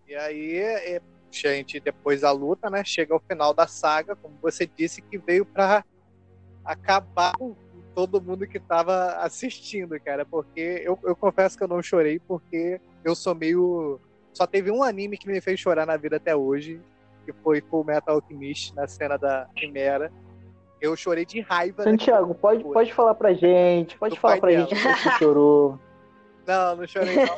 Speaker 2: E aí, é, gente, depois da luta, né, chega ao final da saga, como você disse, que veio pra acabar com todo mundo que tava assistindo, cara. Porque eu, eu confesso que eu não chorei, porque eu sou meio. Só teve um anime que me fez chorar na vida até hoje, que foi Full Metal Alchemist, na cena da Chimera. Eu chorei de raiva.
Speaker 4: Santiago, pode,
Speaker 2: Foi.
Speaker 4: pode falar pra gente, pode
Speaker 2: Do
Speaker 4: falar pra
Speaker 2: dela.
Speaker 4: gente que você chorou.
Speaker 2: Não, não chorei não.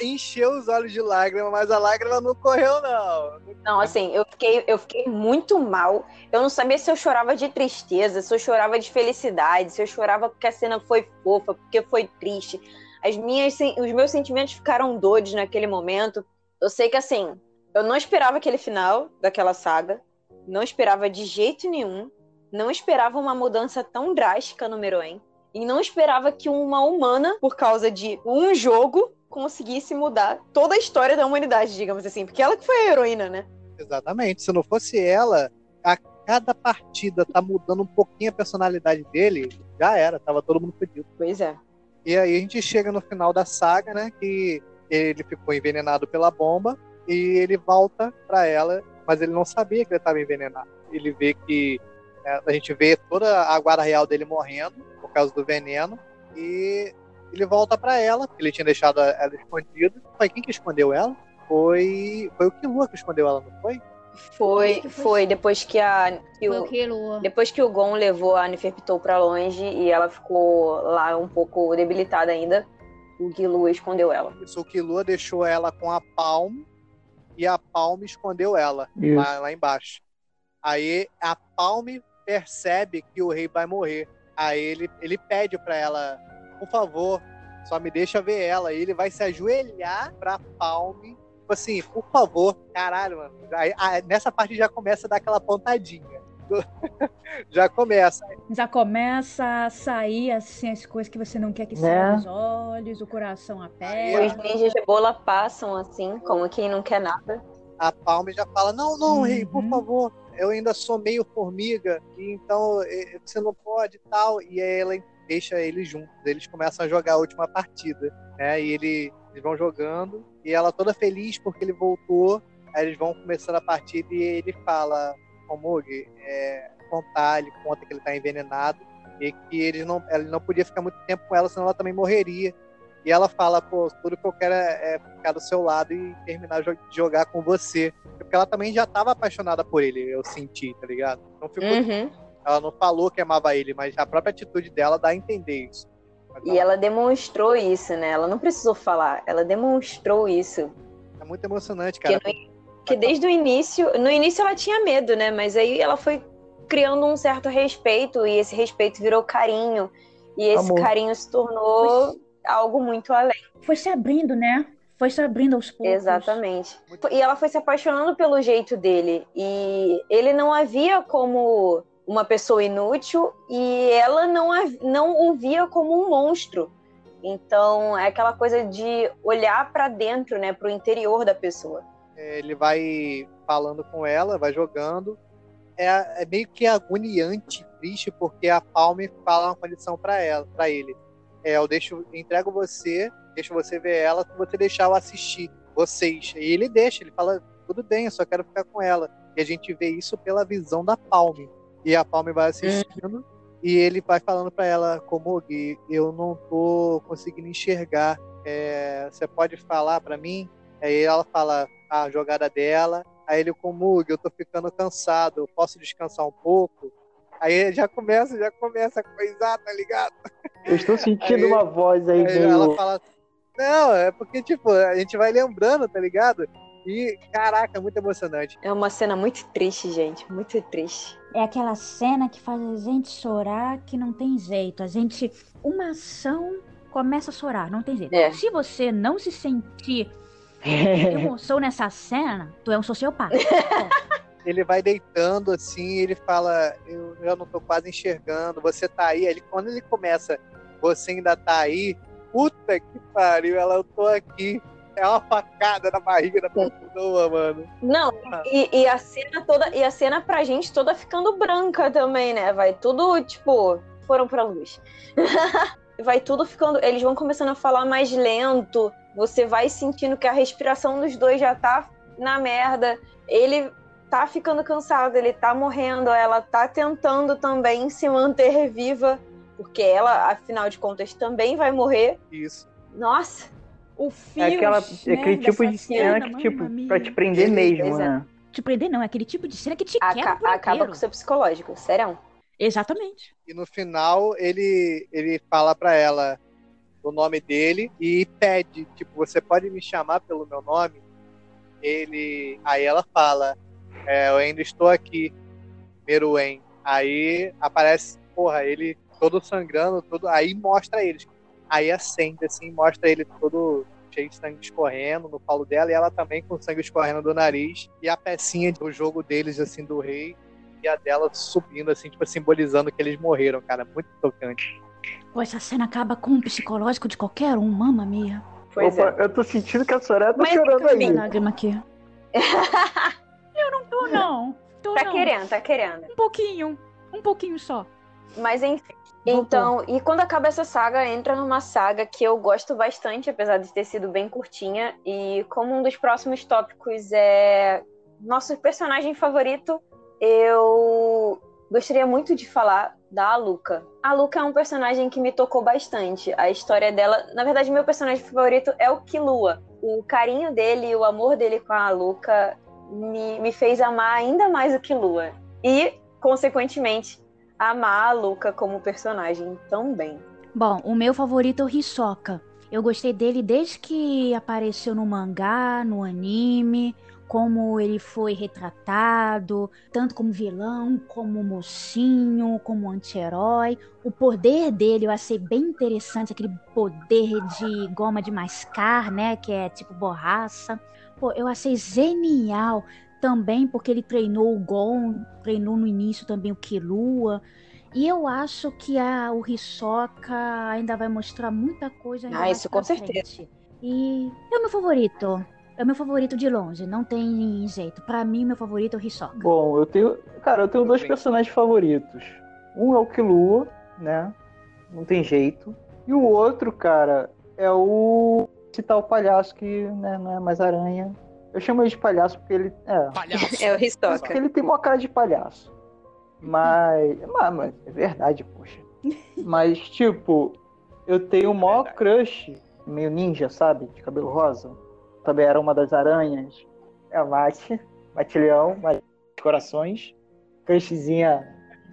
Speaker 2: Encheu os olhos de lágrima, mas a lágrima não correu, não.
Speaker 3: Não, assim, eu fiquei, eu fiquei muito mal. Eu não sabia se eu chorava de tristeza, se eu chorava de felicidade, se eu chorava porque a cena foi fofa, porque foi triste. As minhas, os meus sentimentos ficaram doidos naquele momento. Eu sei que, assim, eu não esperava aquele final daquela saga. Não esperava de jeito nenhum. Não esperava uma mudança tão drástica no Meruem. E não esperava que uma humana, por causa de um jogo, conseguisse mudar toda a história da humanidade, digamos assim. Porque ela que foi a heroína, né?
Speaker 2: Exatamente. Se não fosse ela, a cada partida tá mudando um pouquinho a personalidade dele, já era, tava todo mundo fodido.
Speaker 3: Pois é.
Speaker 2: E aí a gente chega no final da saga, né? Que ele ficou envenenado pela bomba e ele volta pra ela, mas ele não sabia que ele estava envenenado. Ele vê que é, a gente vê toda a guarda real dele morrendo por causa do veneno e ele volta pra ela, porque ele tinha deixado ela escondida. Foi quem que escondeu ela? Foi foi o Killua que escondeu ela, não foi?
Speaker 3: Foi,
Speaker 5: foi
Speaker 3: depois que a. que
Speaker 5: Foi
Speaker 3: o-? Depois que o Gon levou a Neferpitou pra longe e ela ficou lá um pouco debilitada ainda, o Gilu escondeu ela.
Speaker 2: Isso, o Killua deixou ela com a Palm e a Palm escondeu ela lá, lá embaixo. Aí a Palm percebe que o rei vai morrer. Aí ele, ele pede pra ela, por favor, só me deixa ver ela. E ele vai se ajoelhar pra Palm. Tipo assim, por favor, caralho, mano. Aí, aí, nessa parte já começa a dar aquela pontadinha. já começa.
Speaker 5: Já começa a sair assim as coisas que você não quer que
Speaker 4: Né?
Speaker 5: saiam dos olhos, o coração aperta.
Speaker 3: Os ninjas de bola passam assim, como quem não quer nada.
Speaker 2: a Palme já fala: Não, não, rei, por
Speaker 5: Uhum.
Speaker 2: favor, eu ainda sou meio formiga, e então você não pode e tal. E aí ela deixa eles juntos, eles começam a jogar a última partida, né? E ele, eles vão jogando, e ela toda feliz porque ele voltou. Aí eles vão começando a partida e ele fala: Komog, é, contar, ele conta que ele tá envenenado e que ele não, ele não podia ficar muito tempo com ela, senão ela também morreria. E ela fala, pô, tudo que eu quero é, é ficar do seu lado e terminar de jogar com você. Porque ela também já tava apaixonada por ele, eu senti, tá ligado? Não ficou,
Speaker 3: Uhum.
Speaker 2: Ela não falou que amava ele, mas a própria atitude dela dá a entender isso.
Speaker 3: E ela demonstrou isso, né? Ela não precisou falar, ela demonstrou isso.
Speaker 2: É muito emocionante, cara.
Speaker 3: Que, que desde o início, no início ela tinha medo, né? Mas aí ela foi criando um certo respeito e esse respeito virou carinho. E esse
Speaker 4: Amor.
Speaker 3: carinho se tornou algo muito além.
Speaker 5: Foi se abrindo, né? Foi se abrindo aos poucos.
Speaker 3: Exatamente.
Speaker 2: Muito
Speaker 3: E ela foi se apaixonando pelo jeito dele. E ele não a via como uma pessoa inútil e ela não, a, não o via como um monstro. Então é aquela coisa de olhar pra dentro, né, pro interior da pessoa.
Speaker 2: É, ele vai falando com ela, vai jogando. É, é meio que agoniante, triste, porque a Palme fala uma condição pra ela, para ele. É, eu deixo, entrego você, deixo você ver ela, se você deixar eu assistir vocês. E ele deixa, ele fala, tudo bem, eu só quero ficar com ela. E a gente vê isso pela visão da Palme. E a Palme vai assistindo e ele vai falando pra ela, Komog, eu não tô conseguindo enxergar. É, você pode falar pra mim? Aí ela fala a jogada dela. Aí ele, Komug, eu tô ficando cansado, eu posso descansar um pouco? Aí já começa, já começa a coisar, tá ligado?
Speaker 4: Eu estou sentindo
Speaker 2: Aí-
Speaker 4: uma voz aí,
Speaker 2: Aí
Speaker 4: meio...
Speaker 2: ela fala. Não, é porque, tipo, a gente vai lembrando, tá ligado? E, caraca, muito emocionante.
Speaker 3: É uma cena muito triste, gente, muito triste.
Speaker 5: É aquela cena que faz a gente chorar que não tem jeito. A gente. Uma ação começa a chorar, não tem jeito.
Speaker 3: É.
Speaker 5: Se você não se sentir emoção nessa cena, tu é um sociopata.
Speaker 2: Ele vai deitando assim, ele fala: Eu já não tô quase enxergando, você tá aí. Ele, quando ele começa, você ainda tá aí, puta que pariu, ela, eu tô aqui. É uma facada na barriga da pessoa, mano.
Speaker 3: Não, e, e a cena toda, e a cena pra gente toda ficando branca também, né? Vai tudo, tipo, foram pra luz. vai tudo ficando. Eles vão começando a falar mais lento. Você vai sentindo que a respiração dos dois já tá na merda. Ele tá ficando cansado, ele tá morrendo, ela tá tentando também se manter viva, porque ela, afinal de contas, também vai morrer.
Speaker 2: Isso.
Speaker 3: Nossa,
Speaker 5: O
Speaker 4: É,
Speaker 5: fio.
Speaker 4: aquela, é aquele tipo de cena que, tipo, pra te prender mesmo,
Speaker 3: é.
Speaker 4: né?
Speaker 5: Te prender, não, é aquele tipo de cena que te
Speaker 3: aca-
Speaker 5: quebra por
Speaker 3: acaba
Speaker 5: inteiro.
Speaker 3: com o seu psicológico, sério.
Speaker 5: Exatamente.
Speaker 2: E no final ele, ele fala pra ela: o nome dele e pede, tipo, você pode me chamar pelo meu nome? Ele, aí ela fala, é, eu ainda estou aqui, Meruem. Aí aparece, porra, ele todo sangrando, todo, aí mostra eles. Aí acende assim, mostra ele todo cheio de sangue escorrendo no colo dela e ela também com sangue escorrendo do nariz e a pecinha do jogo deles assim do rei e a dela subindo assim, tipo simbolizando que eles morreram, cara, muito tocante.
Speaker 5: Pô, essa cena acaba com o psicológico de qualquer um, mamma mia.
Speaker 3: Pois
Speaker 4: Opa,
Speaker 3: é.
Speaker 4: eu tô sentindo que a Soraya tá
Speaker 3: Mas,
Speaker 4: chorando aí.
Speaker 5: Lágrima aqui. Eu não tô, não. Tô,
Speaker 3: Tá
Speaker 5: não.
Speaker 3: querendo, tá querendo.
Speaker 5: Um pouquinho. Um pouquinho só.
Speaker 3: Mas enfim.
Speaker 5: Voltou.
Speaker 3: Então, e quando acaba essa saga, entra numa saga que eu gosto bastante, apesar de ter sido bem curtinha. E como um dos próximos tópicos é nosso personagem favorito, eu gostaria muito de falar da Aluka. A Aluka é um personagem que me tocou bastante. A história dela, na verdade, meu personagem favorito é o Killua. O carinho dele e o amor dele com a Aluka me, me fez amar ainda mais o Killua. E, consequentemente, amar a Luca como personagem também.
Speaker 5: Bom, o meu favorito é o Hisoka. Eu gostei dele desde que apareceu no mangá, no anime, como ele foi retratado, tanto como vilão, como mocinho, como anti-herói. O poder dele eu achei bem interessante, aquele poder de goma de mascar, né, que é tipo borracha. Pô, eu achei genial também porque ele treinou o Gon, treinou no início também o Killua. E eu acho que a, o Hisoka ainda vai mostrar muita coisa. ainda
Speaker 3: Ah, isso com certeza.
Speaker 5: frente. E é o meu favorito. É o meu favorito de longe, não tem jeito. Pra mim, meu favorito é o Hisoka.
Speaker 4: Bom, eu tenho. Cara, eu tenho dois personagens favoritos. Um é o Killua, né? Não tem jeito. E o outro, cara, é o. Esse tal palhaço que né, não é mais aranha. Eu chamo ele de palhaço porque ele. É.
Speaker 1: Palhaço.
Speaker 3: É o
Speaker 4: Porque
Speaker 3: Hisoka.
Speaker 4: ele tem uma cara de palhaço. Mas. mas, mas é verdade, poxa. Mas, tipo, eu tenho o maior crush, meio ninja, sabe? De cabelo rosa. Também era uma das aranhas. É a Mate. Mate Leão, Mate de Corações. Crushzinha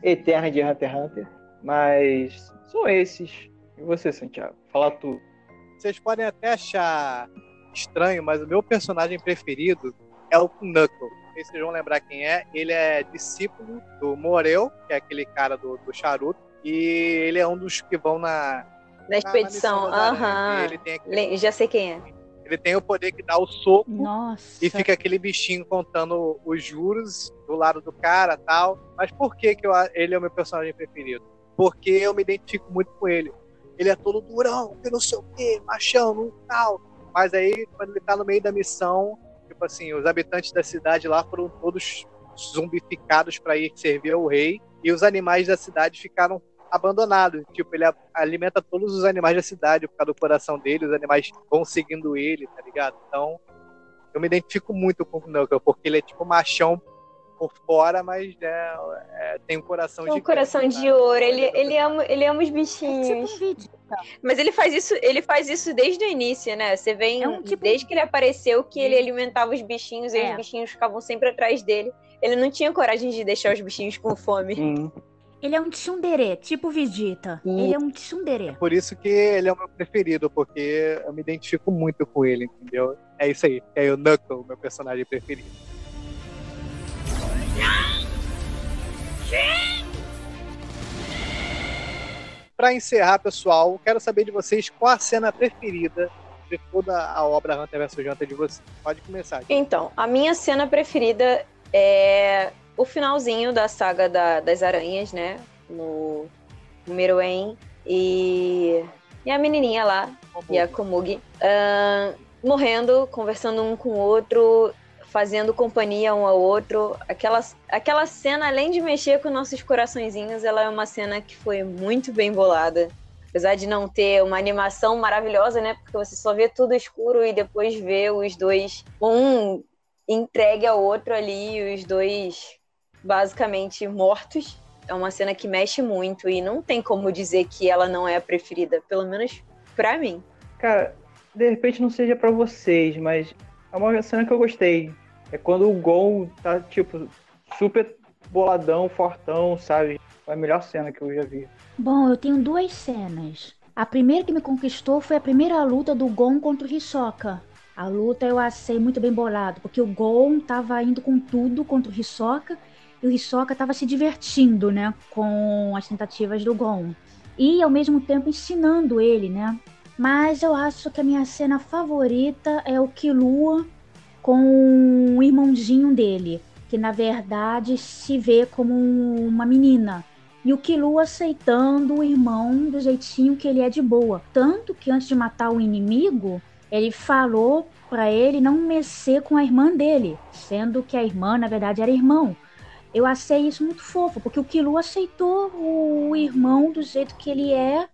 Speaker 4: eterna de Hunter x Hunter. Mas são esses. E você, Santiago? Fala tudo.
Speaker 2: Vocês podem até achar estranho, mas o meu personagem preferido é o Knuckle. Não sei se vocês vão lembrar quem é. Ele é discípulo do Morel, que é aquele cara do, do charuto. E ele é um dos que vão na,
Speaker 3: Na expedição.
Speaker 2: E
Speaker 3: Aham.
Speaker 2: Ele tem, aquele-
Speaker 3: Le- Já sei quem é.
Speaker 2: ele tem o poder que dá o soco
Speaker 5: Nossa.
Speaker 2: e fica aquele bichinho contando os juros do lado do cara tal. Mas por que, que eu, ele é o meu personagem preferido? Porque eu me identifico muito com ele. Ele é todo durão, que não sei o que, machão, não tal. Mas aí, quando ele tá no meio da missão, tipo assim, os habitantes da cidade lá foram todos zumbificados para ir servir ao rei. E os animais da cidade ficaram abandonados. Tipo, ele alimenta todos os animais da cidade por causa do coração dele. Os animais vão seguindo ele, tá ligado? Então, eu me identifico muito com o Knuckle, porque ele é tipo machão por fora, mas é, é, tem um coração
Speaker 3: É um
Speaker 2: gigante,
Speaker 3: coração
Speaker 2: né?
Speaker 3: de ouro. Ele, ele, ama, ele ama os
Speaker 5: É tipo
Speaker 3: bichinhos.
Speaker 5: um vídeo.
Speaker 3: Mas ele faz isso, ele faz isso desde o início, né? Você vê em-
Speaker 5: É um tipo-
Speaker 3: desde que ele apareceu que ele alimentava os bichinhos e
Speaker 5: É.
Speaker 3: os bichinhos ficavam sempre atrás dele. Ele não tinha coragem de deixar os bichinhos com fome.
Speaker 4: Hum.
Speaker 5: Ele é um tsundere, tipo Vegeta. Ele é um tsundere.
Speaker 2: Por isso que ele é o meu preferido, porque eu me identifico muito com ele, entendeu? É isso aí. É o Knuckle, meu personagem preferido. Pra encerrar, pessoal, quero saber de vocês qual a cena preferida de toda a obra Hunter vs Hunter de vocês. Pode começar. gente.
Speaker 3: Então, a minha cena preferida é o finalzinho da saga da- das aranhas, né? No, no Meruem. E, e a menininha lá, e a Komugi, ahn, morrendo, conversando um com o outro, fazendo companhia um ao outro. Aquela, aquela cena, além de mexer com nossos coraçõezinhos, ela é uma cena que foi muito bem bolada. Apesar de não ter uma animação maravilhosa, né? Porque você só vê tudo escuro e depois vê os dois, um entregue ao outro ali, os dois basicamente mortos. É uma cena que mexe muito e não tem como dizer que ela não é a preferida, pelo menos pra mim.
Speaker 4: Cara, de repente não seja pra vocês, mas é uma cena que eu gostei. É quando o Gon tá, tipo, super boladão, fortão, sabe? É a melhor cena que eu já vi.
Speaker 5: Bom, eu tenho duas cenas. A primeira que me conquistou foi a primeira luta do Gon contra o Hisoka. A luta eu achei muito bem bolado, porque o Gon tava indo com tudo contra o Hisoka e o Hisoka tava se divertindo, né, com as tentativas do Gon. E ao mesmo tempo ensinando ele, né? Mas eu acho que a minha cena favorita é o Killua com o irmãozinho dele, que na verdade se vê como uma menina. E o Killua aceitando o irmão do jeitinho que ele é de boa. Tanto que antes de matar o inimigo, ele falou para ele não mexer com a irmã dele, sendo que a irmã, na verdade, era irmão. Eu achei isso muito fofo, porque o Killua aceitou o irmão do jeito que ele é,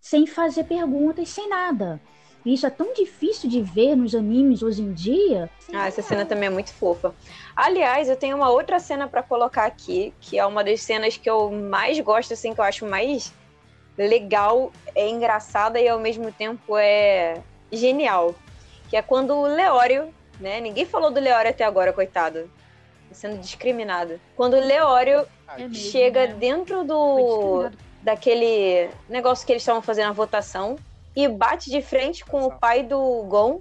Speaker 5: sem fazer perguntas, sem nada. E isso é tão difícil de ver nos animes hoje em dia.
Speaker 3: Ah, essa cena também é muito fofa. Aliás, eu tenho uma outra cena para colocar aqui, que é uma das cenas que eu mais gosto, assim, que eu acho mais legal, é engraçada e ao mesmo tempo é genial. Que é quando o Leório, né? Ninguém falou do Leório até agora, coitado. Tá sendo discriminado. Quando o Leório
Speaker 5: É mesmo,
Speaker 3: chega
Speaker 5: né?
Speaker 3: dentro do daquele negócio que eles estavam fazendo a votação e bate de frente com o pai do Gon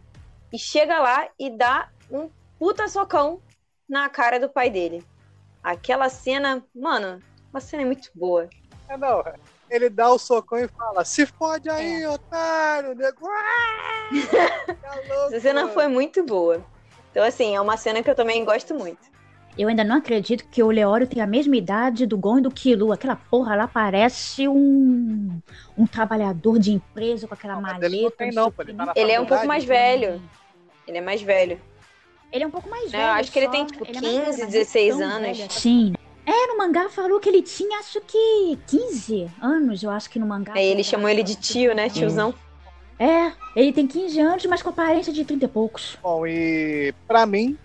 Speaker 3: e chega lá e dá um puta socão na cara do pai dele. Aquela cena, mano, uma cena muito boa.
Speaker 2: É, não. Ele dá o socão e fala: Se fode aí, otário! Nego. Ah! Tá louco,
Speaker 3: Essa cena
Speaker 2: mano.
Speaker 3: foi muito boa. Então, assim, é uma cena que eu também gosto muito.
Speaker 5: Eu ainda não acredito que o Leório tem a mesma idade do Gon e do Killua. Aquela porra lá parece um, um trabalhador de empresa com aquela
Speaker 2: Não,
Speaker 5: maleta.
Speaker 2: ele não tem, não, ele tá na
Speaker 3: Ele é um pouco mais velho. Ele é mais velho.
Speaker 5: Ele é um pouco mais
Speaker 3: É,
Speaker 5: velho.
Speaker 3: eu acho que ele
Speaker 5: só.
Speaker 3: tem, tipo,
Speaker 5: Ele é mais velho,
Speaker 3: 15,
Speaker 5: mas não
Speaker 3: 16
Speaker 5: tão
Speaker 3: anos.
Speaker 5: velho Sim. É, no mangá falou que ele tinha, acho que 15 anos, eu acho que no mangá.
Speaker 3: Aí ele chamou ele de tio, né? Tiozão.
Speaker 5: É, ele tem 15 anos, mas com aparência de 30 e poucos.
Speaker 2: Bom, e pra mim,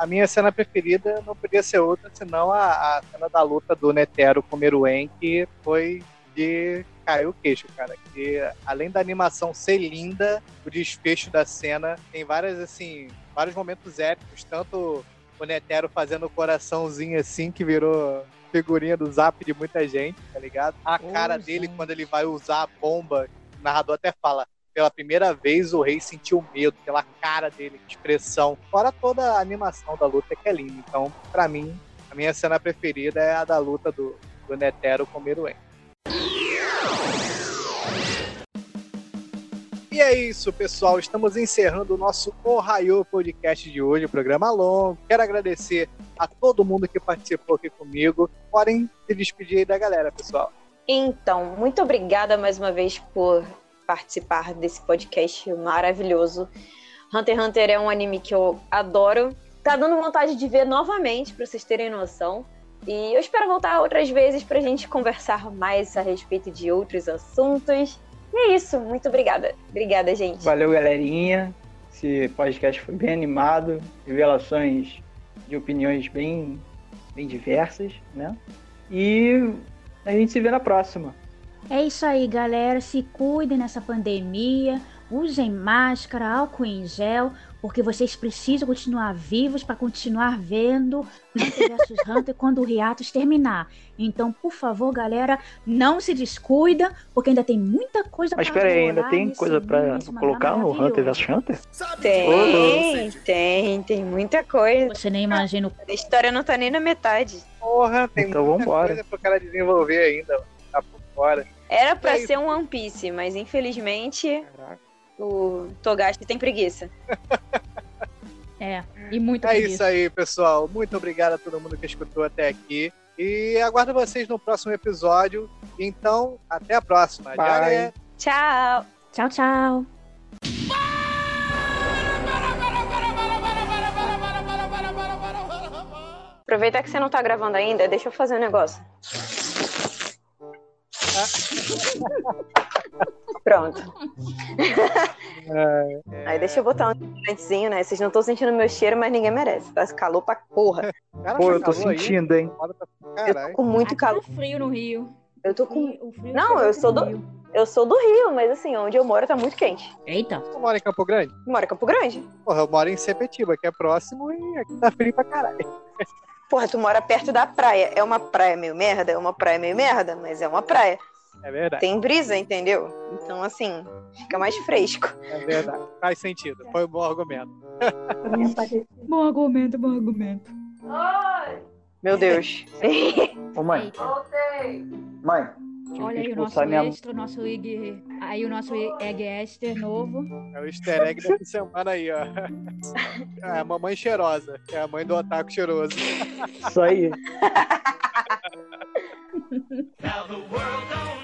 Speaker 2: a minha cena preferida não podia ser outra senão a, a cena da luta do Netero com o Meruem, que foi de cair o queixo, cara. Que além da animação ser linda, o desfecho da cena tem várias, assim, vários momentos épicos, tanto o Netero fazendo o coraçãozinho assim, que virou figurinha do zap de muita gente, tá ligado? A cara
Speaker 5: Pois
Speaker 2: dele
Speaker 5: é.
Speaker 2: quando ele vai usar a bomba, o narrador até fala, pela primeira vez o rei sentiu medo pela cara dele, expressão. Fora toda a animação da luta que é linda. Então, pra mim, a minha cena preferida é a da luta do, do Netero com o Meruem. E é isso, pessoal. Estamos encerrando o nosso Ohio Podcast de hoje, programa longo. Quero agradecer a todo mundo que participou aqui comigo. Podem se despedir aí da galera, pessoal.
Speaker 3: Então, muito obrigada mais uma vez por participar desse podcast maravilhoso. Hunter x Hunter é um anime que eu adoro. Tá dando vontade de ver novamente, pra vocês terem noção. E eu espero voltar outras vezes pra gente conversar mais a respeito de outros assuntos. E é isso, muito obrigada. Obrigada, gente.
Speaker 4: Valeu, galerinha. Esse podcast foi bem animado, revelações de opiniões bem, bem diversas, né? E a gente se vê na próxima.
Speaker 5: É isso aí, galera. Se cuidem nessa pandemia. Usem máscara, álcool em gel, porque vocês precisam continuar vivos para continuar vendo Hunter vs Hunter quando o hiatus terminar. Então, por favor, galera, não se descuida, porque ainda tem muita coisa
Speaker 4: Mas espera aí, ainda tem coisa
Speaker 5: mangá
Speaker 4: colocar no Hunter vs Hunter?
Speaker 3: Tem, tem, tem muita coisa.
Speaker 5: Você nem imagina o
Speaker 3: A história não tá nem na metade.
Speaker 2: Porra, tem
Speaker 4: Então
Speaker 2: muita
Speaker 4: vambora.
Speaker 2: coisa pro cara desenvolver ainda. Tá por fora.
Speaker 3: Era pra
Speaker 2: É isso.
Speaker 3: ser um One Piece, mas infelizmente
Speaker 2: Caraca.
Speaker 3: o Togashi tem preguiça.
Speaker 5: É, e muito
Speaker 2: É
Speaker 5: preguiça.
Speaker 2: isso aí, pessoal. Muito obrigado a todo mundo que escutou até aqui. E aguardo vocês no próximo episódio. Então, até a próxima.
Speaker 4: Bye.
Speaker 3: Tchau!
Speaker 5: Tchau, tchau.
Speaker 3: Aproveitar que você não tá gravando ainda, deixa eu fazer um negócio. Pronto. Aí deixa eu botar um desodorantezinho, né? Vocês não estão sentindo meu cheiro, mas ninguém merece. Tá calor pra porra.
Speaker 2: Cara,
Speaker 4: Pô, eu tô
Speaker 2: calor aí?
Speaker 4: sentindo, hein?
Speaker 3: Eu tô com muito
Speaker 5: Aqui
Speaker 3: calor.
Speaker 5: tá frio no Rio.
Speaker 3: Eu tô com.
Speaker 5: O frio
Speaker 3: Não, eu sou
Speaker 5: no
Speaker 3: do-
Speaker 5: Rio.
Speaker 3: Eu sou do Rio, mas assim, onde eu moro tá muito quente.
Speaker 5: Eita.
Speaker 2: Você mora em Campo Grande?
Speaker 3: Eu moro em Campo Grande.
Speaker 2: Porra, eu moro em Sepetiba, que é próximo, e aqui tá frio pra caralho.
Speaker 3: Porra, tu mora perto da praia. É uma praia meio merda? É uma praia meio merda, mas é uma praia.
Speaker 2: É verdade.
Speaker 3: Tem brisa, entendeu? Então, assim, fica mais fresco.
Speaker 2: É verdade. Faz sentido. Foi um bom argumento.
Speaker 5: Bom argumento, bom argumento.
Speaker 3: Meu Deus.
Speaker 4: Ô mãe,
Speaker 5: Eita,
Speaker 4: mãe. Tive
Speaker 5: olha aí o nosso
Speaker 4: minha...
Speaker 5: extra, o nosso egg. Aí o nosso egg extra novo.
Speaker 2: É o easter egg dessa semana aí, ó. É a mamãe cheirosa, que é a mãe do otaku cheiroso.
Speaker 4: Isso aí.
Speaker 9: Now the world don't